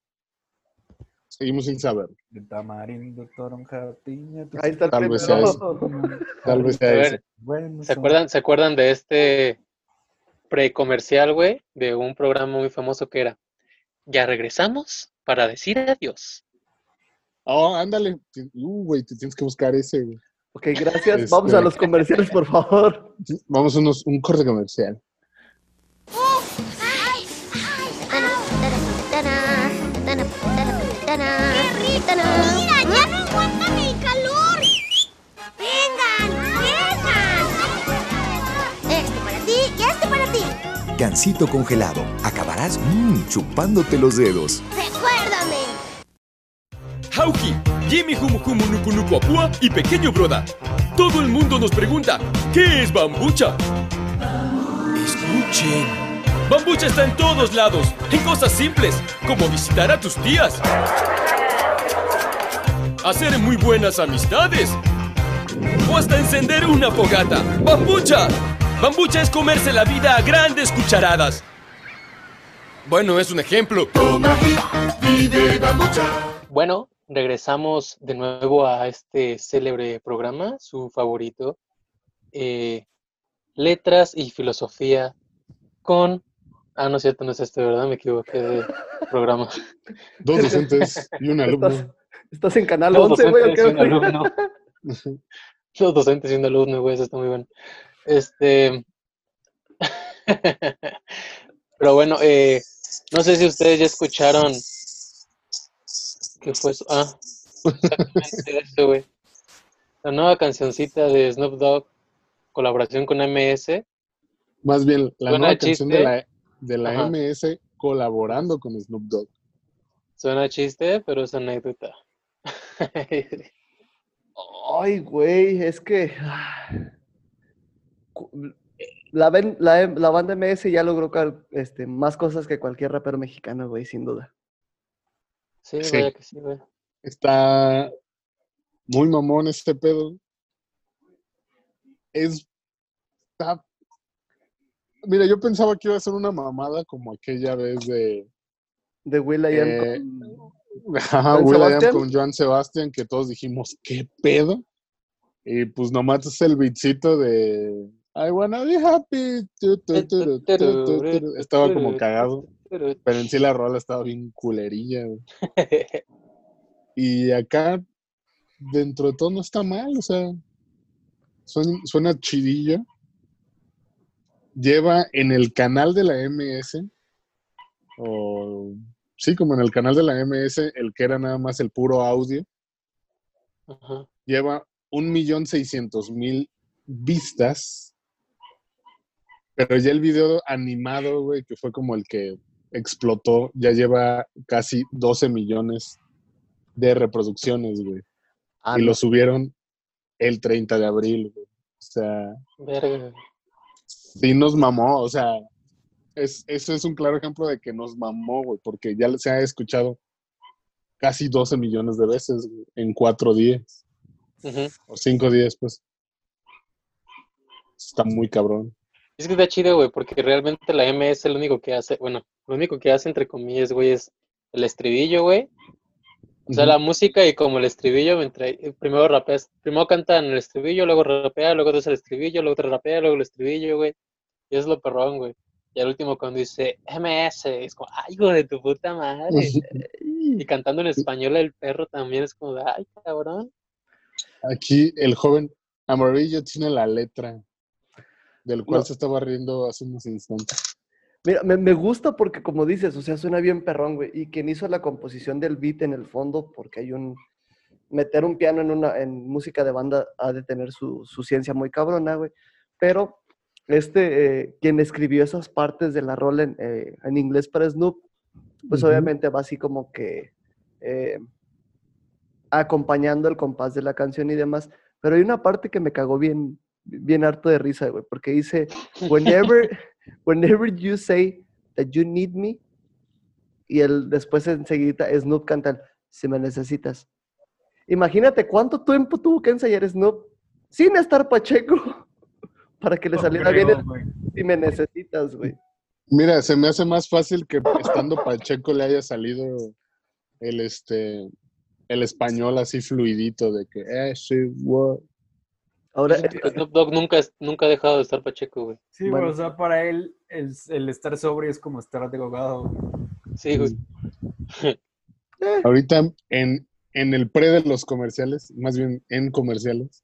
Seguimos sin saber. De tamarindo, toronja, piña. Ahí está el Tal vez sea Tal vez A sea. Bueno, ¿Se acuerdan, ¿Se acuerdan de este precomercial, güey? De un programa muy famoso que era Ya regresamos para decir adiós. Oh, ándale. Uh, güey, te tienes que buscar ese, güey. Ok, gracias. Este- Vamos a los comerciales, por favor. Vamos a unos, un corte comercial. ¡Mira, ya no aguantan el calor! ¡Vengan, vengan! Este para ti y este para ti. Gansito congelado. Acabarás mmm, chupándote los dedos. Jimmy Humu Humu Nuku Nuku Apua y Pequeño Broda. Todo el mundo nos pregunta, ¿qué es bambucha? Escuchen. Bambucha está en todos lados, en cosas simples, como visitar a tus tías. Hacer muy buenas amistades. O hasta encender una fogata. ¡Bambucha! Bambucha es comerse la vida a grandes cucharadas. Bueno, es un ejemplo. Bueno, regresamos de nuevo a este célebre programa, su favorito, eh, Letras y Filosofía con... Ah, no es cierto, no es este, ¿verdad? Me equivoqué de programa. Dos docentes y un alumno. estás en canal Dos 11, güey. ¿o docentes y qué, un alumno. Dos docentes y un alumno, güey, eso está muy bueno. Este... Pero bueno, eh, no sé si ustedes ya escucharon... ¿Qué fue eso? Ah, exactamente eso, güey. La nueva cancioncita de Snoop Dogg, colaboración con MS. Más bien, la Suena nueva canción de la, de la Ajá. MS colaborando con Snoop Dogg. Suena chiste, pero es anécdota. Ay, güey, es que. ah, La, ven- la, la banda MS ya logró cal- este, más cosas que cualquier rapero mexicano, güey, sin duda. Sí, Sí. vaya que sí, güey. Está muy mamón este pedo. Es. Está. Mira, yo pensaba que iba a ser una mamada como aquella vez de. De Will.i.am Eh, con- Ajá, ¿Joan Will.i.am Sebastián? con Joan Sebastián, que todos dijimos, ¿qué pedo? Y pues nomás es el beatcito de I wanna be happy. tu, tu, tu. Estaba como cagado, pero en sí la rola estaba bien culerilla. güey. Y acá, dentro de todo, no está mal, o sea, suena, suena chidillo. Lleva en el canal de la MS, o sí, como en el canal de la MS, el que era nada más el puro audio, Ajá. lleva un millón seiscientos mil vistas. Pero ya el video animado, güey, que fue como el que explotó, ya lleva casi 12 millones de reproducciones, güey. Ah, y no. lo subieron el 30 de abril, güey. O sea, Verga. sí nos mamó, o sea, es, eso es un claro ejemplo de que nos mamó, güey, porque ya se ha escuchado casi 12 millones de veces güey, en cuatro días, o cinco días, pues. Está muy cabrón. Es que está chido, güey, porque realmente la MS lo único que hace, bueno, lo único que hace entre comillas, güey, es el estribillo, güey. O sea, la música y como el estribillo, mientras, primero rapeas, primero cantan el estribillo, luego rapea, luego das el estribillo, luego te rapea, luego el estribillo, güey. Y es lo perrón, güey. Y al último cuando dice MS, es como, ay, hijo de tu puta madre. Y cantando en español el perro también es como, de, ay, cabrón. Aquí el joven Amarillo tiene la letra del cual No. se estaba riendo hace unos instantes. Mira, me, me gusta porque, como dices, o sea, suena bien perrón, güey. Y quien hizo la composición del beat en el fondo, porque hay un. Meter un piano en, una, en música de banda ha de tener su, su ciencia muy cabrona, güey. Pero, este, eh, quien escribió esas partes de la rola en, eh, en inglés para Snoop, pues obviamente va así como que. eh, acompañando el compás de la canción y demás. Pero hay una parte que me cagó bien, bien harto de risa, güey, porque dice, whenever, whenever you say that you need me, y el, después enseguida Snoop canta el, si me necesitas. Imagínate cuánto tiempo tuvo que ensayar Snoop sin estar Pacheco para que le No saliera bien el, güey. si me necesitas, güey. Mira, se me hace más fácil que estando Pacheco le haya salido el este el español así fluidito de que eh, sí, what. Ahora, Snoop Dogg nunca, nunca ha dejado de estar Pacheco, güey. Sí, güey, Bueno. o sea, para él el, el estar sobrio es como estar drogado. güey. Sí, güey. Ahorita en, en el pre de los comerciales, más bien en comerciales,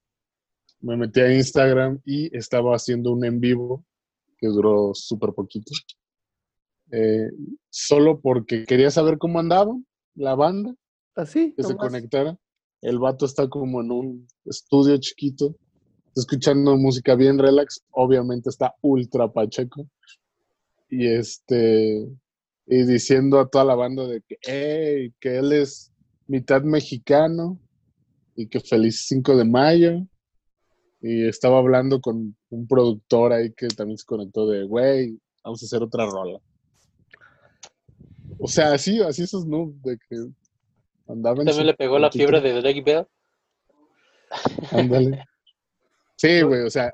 me metí a Instagram y estaba haciendo un en vivo que duró súper poquito. Eh, solo porque quería saber cómo andaba la banda, así, que se conectara. El vato está como en un estudio chiquito, escuchando música bien relax, obviamente está ultra pacheco. Y este, y diciendo a toda la banda de que, "Ey, que él es mitad mexicano y que feliz 5 de mayo. Y estaba hablando con un productor ahí que también se conectó de, güey, vamos a hacer otra rola. O sea, así, así esos no, de que andaba en También le pegó la fiebre de Drake Bell. Ándale. Sí, güey, o sea,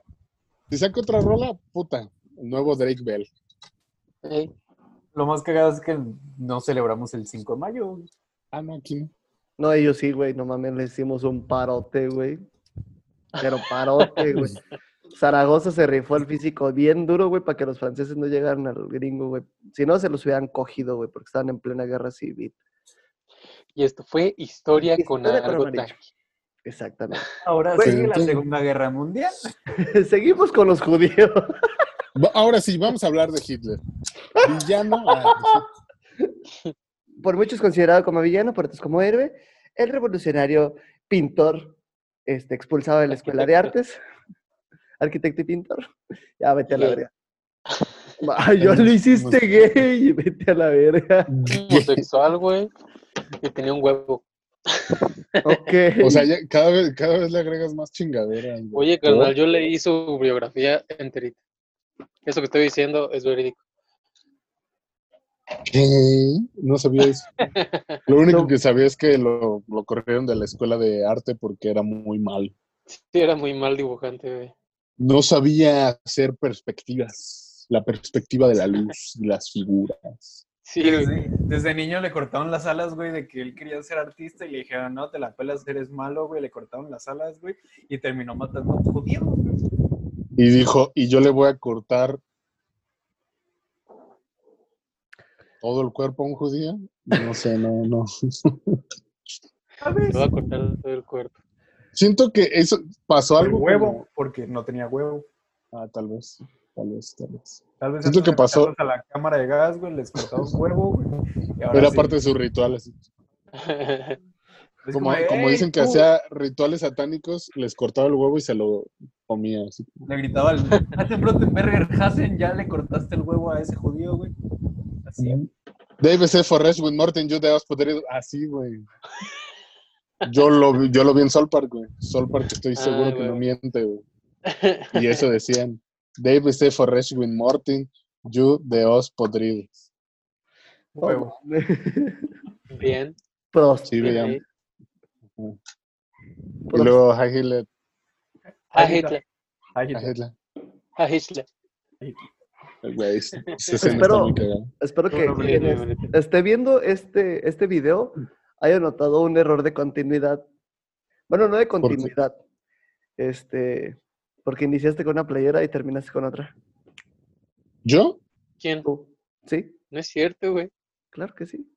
si saca otra rola, puta, el nuevo Drake Bell. Lo más cagado es que no celebramos el 5 de mayo. güey. Ah, no, aquí no. No, ellos sí, güey, no mames, le hicimos un parote, güey. Pero parote, güey. Zaragoza se rifó el físico bien duro, güey, para que los franceses no llegaran al gringo, güey. Si no, se los hubieran cogido, güey, porque estaban en plena guerra civil. Y esto fue historia, con Historia con tanque. Exactamente. Ahora sigue la entonces- Segunda Guerra Mundial. Seguimos con los judíos. Ahora sí, vamos a hablar de Hitler. Villano. ah, Por muchos considerado como villano, por otros como héroe, el revolucionario pintor, este, expulsado de la escuela de artes, arquitecto y pintor. Ya, vete a la verga. Ay, yo lo hiciste gay, vete a la verga. Homosexual, güey. Y tenía un huevo. Ok. o sea, ya cada vez, cada vez le agregas más chingadera. güey. Oye, carnal, yo leí su biografía enterita. Eso que estoy diciendo es verídico. ¿Qué? No sabía eso. Lo único que sabía es que lo, lo corrieron de la escuela de arte porque era muy mal. Sí, era muy mal dibujante, güey. No sabía hacer perspectivas, la perspectiva de la luz y las figuras. Sí. Desde, desde niño le cortaron las alas, güey, de que él quería ser artista y le dijeron, no, te la pelas, eres malo, güey. Le cortaron las alas, güey, y terminó matando a un judío. güey. Y dijo, y yo le voy a cortar todo el cuerpo a un judío. No sé, no, no. ¿Sabes? Te voy a cortar todo el cuerpo. Siento que eso pasó El algo. huevo, como- porque no tenía huevo. Ah, tal vez, tal vez, tal vez. Tal vez Siento antes que pasó- a la cámara de gas, güey, les cortaron un huevo, güey. y ahora Era sí, parte de sus rituales. es Como, como "Ey, dicen que tú", hacía rituales satánicos, les cortaba el huevo y se lo comía. así. Le gritaba al Brottenberger Hassen, ya le cortaste el huevo a ese judío, güey. Así. Dave C. Forrest with Morten, yo de podrido. Así, güey. Yo lo, vi- yo lo vi en Sol Park, güey. Sol Park, estoy seguro Ah, que no miente, güey. Y eso decían. Dave C. Forrest with Morten, yo de os podridos. Huevo. Bien. Prost. Sí, veían. ok. Y luego Hitler. A Hitler. Hitler. A Hitler. Güey, Espero-. Espero que esté viendo este, este video haya notado un error de continuidad. Bueno, no de continuidad. Este, porque iniciaste con una playera y terminaste con otra. ¿Yo? ¿Quién? Tú. ¿Sí? No es cierto, güey. Claro que sí.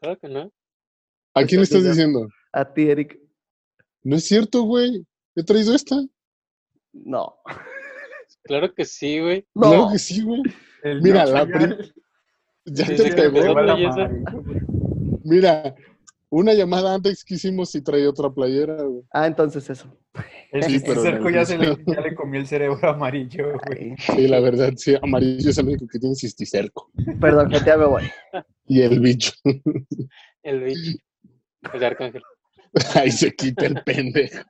Claro que no. ¿A quién le estás diciendo? A ti, Eric. No es cierto, güey. He traído esta. No. Claro que sí, güey. No. Claro que sí, güey. Mira, la ya- prim- Ya Sí, te sí, pegó. Mira, una llamada antes que hicimos y traía otra playera, güey. Ah, entonces eso. El Sí, pero cerco no. ya, se le, ya le comió el cerebro amarillo, güey. Sí, la verdad, sí. Amarillo es el único que tiene cisticerco. perdón, que ya me voy. Y el bicho. El bicho. El arcángel. Ahí se quita el pendejo.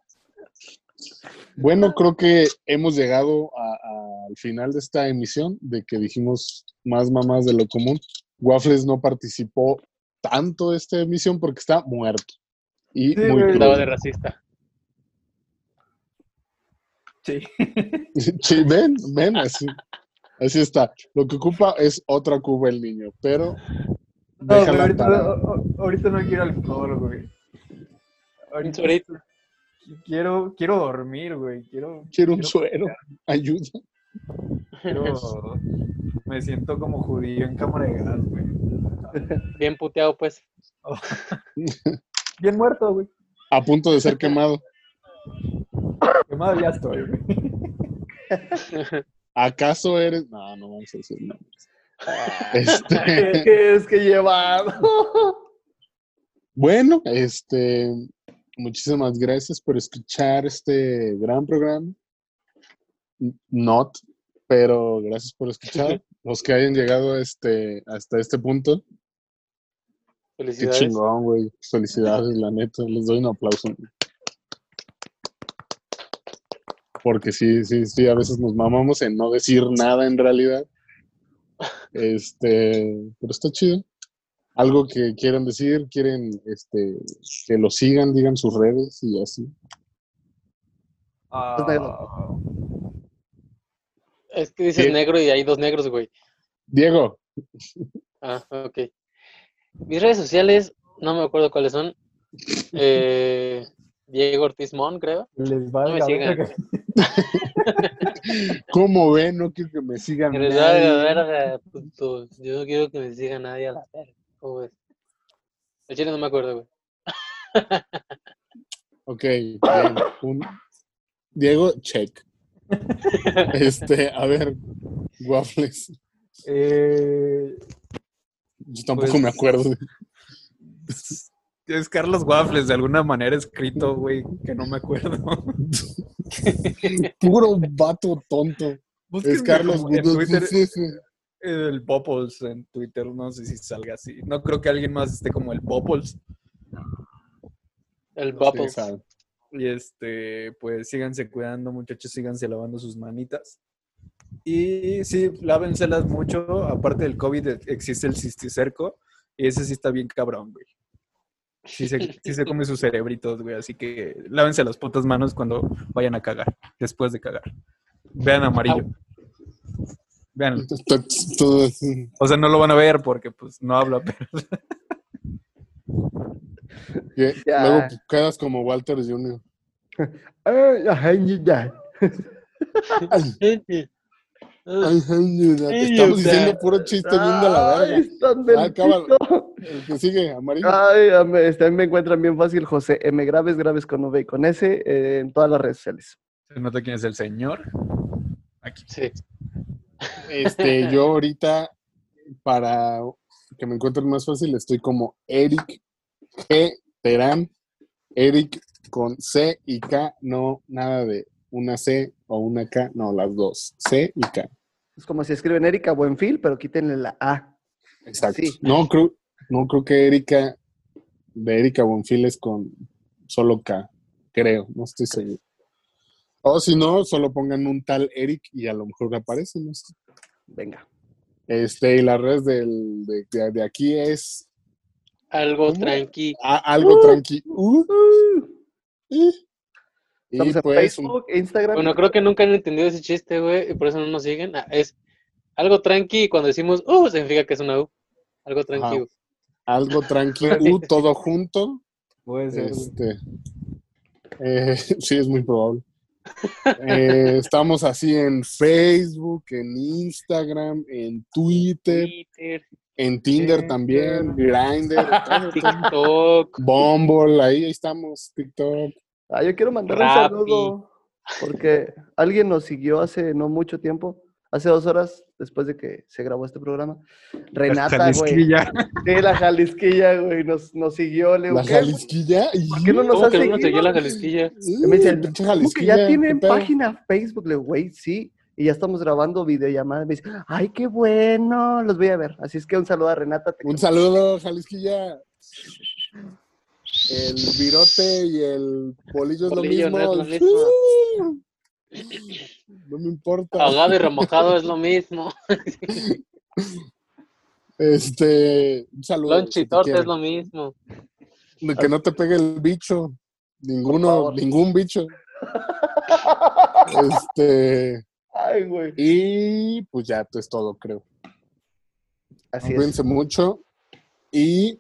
Bueno, creo que hemos llegado a- a- al final de esta emisión, de que dijimos más mamás de lo común. Waffles no participó tanto esta emisión porque está muerto. Y Sí, muy crudo. de racista. Sí. Sí, ven, ven, así. Así está. Lo que ocupa es otra cuba el niño, pero No, déjala ahorita, no- a- ahorita no quiero alcohol, güey. Ahorita Ahorita. quiero, quiero dormir, güey. Quiero, quiero un suero. Ayuda. quiero- me siento como judío en cámara de gas, güey. Bien puteado, pues. Bien muerto, güey. A punto de ser quemado. Quemado ya estoy, güey. ¿Acaso eres.? No, no vamos a decir nombres. ¿Qué, Este, es que llevado? bueno, este. Muchísimas gracias por escuchar este gran programa. Not, pero gracias por escuchar. Los que hayan llegado este, hasta este punto. Qué Felicidades. chingón, güey. Felicidades, la neta. Les doy un aplauso. Porque sí, sí, sí, a veces nos mamamos en no decir nada en realidad. Este, pero está chido. Algo que quieran decir, quieren este, que lo sigan, digan sus redes y así. Ah, Es que dices ¿Qué? negro y hay dos negros, güey. Diego, Ah, ok. Mis redes sociales, no me acuerdo cuáles son. Eh, Diego Ortiz Mon, creo. les va No me sigan. verga. ¿cómo ven? No quiero que me sigan. Que les nadie. verga, putos. Yo no quiero que me siga nadie a la verga. ¿Cómo ves? El chile no me acuerdo, güey. Ok, bien. Un- Diego, check. Este, a ver, Waffles. Eh, Yo tampoco Pues- me acuerdo. es Carlos Waffles, de alguna manera escrito, güey, que no me acuerdo. Puro vato tonto. Es Carlos en Gudo- Twitter, sí, sí. el Popples en Twitter, no sé si salga así. No creo que alguien más esté como el Popples. El Sí, sabe. Y este, pues síganse cuidando, muchachos, síganse lavando sus manitas. Y sí, lávenselas mucho. Aparte del COVID e- existe el cisticerco. Y ese sí está bien cabrón, güey. Sí se, sí se come sus cerebritos, güey. Así que lávense las putas manos cuando vayan a cagar. Después de cagar. Vean amarillo. Vean. O sea, no lo van a ver porque pues no habla, pero. Luego quedas como Walter Jr. estamos diciendo puro chiste bien de la verga. están del Ah, acábalo. pito. El que sigue, amarillo. Ay, este, me encuentran bien fácil, José M. Graves, Graves con V y con S, eh, en todas las redes sociales. se nota quién es el señor. Aquí. Sí. Este, yo ahorita, para que me encuentren más fácil, estoy como Eric G. Terán. Eric con C y K, no nada de una C o una K, no, las dos, C y K. Es como si escriben Erika Buenfil, pero quítenle la A. Exacto. Sí. No creo, no creo que Erika, de Erika Bonfil es con solo K, creo, no estoy seguro. O si no, solo pongan un tal Eric y a lo mejor aparece, no sé. Venga. Este, y redes del, de, de- de aquí es Algo ¿Cómo? tranqui. a- algo tranqui. Uh, y, y Estamos en pues, Facebook, Instagram. Bueno, creo que nunca han entendido ese chiste, güey, y por eso no nos siguen. Ah, es algo tranqui y cuando decimos uh, significa que es una U. Algo tranqui. Algo tranqui, U, todo junto. Puede ser. Este, eh, sí, es muy probable. Eh, estamos así en Facebook, en Instagram, en Twitter, Twitter, en Tinder también, Grindr. TikTok. Bumble, ahí estamos, TikTok. Ah, yo quiero mandar Rappi. un saludo porque alguien nos siguió hace no mucho tiempo, hace dos horas después de que se grabó este programa. Renata, güey. Jalisquilla. Sí, la Jalisquilla, güey, nos, nos siguió. Le digo, La. Jalisquilla. ¿Por qué no nos ¿Cómo has que no seguido? seguía la Jalisquilla? Y me dice, pinche ¿cómo que Jalisquilla, ya ¿qué tienen página Facebook? Le güey, sí. Y ya estamos grabando videollamadas. Me dice, ay, qué bueno, los voy a ver. Así es que un saludo a Renata. Un saludo, Jalisquilla. El virote y el bolillo es lo no mismo. es lo No me importa. Ahogado y remojado es lo mismo. Este, un saludo. Lunch si torta es lo mismo. De que no te pegue el bicho. Ninguno, ningún bicho. Este, Ay, güey. y pues ya esto es todo, creo. Así es. Cuídense mucho y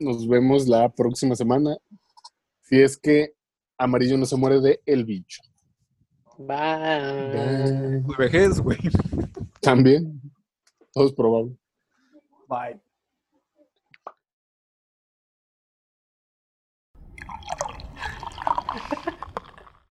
nos vemos la próxima semana. Si es que Amarillo no se muere de el bicho. Bye. Bye. De vejez, güey. También. Todo es probable. Bye.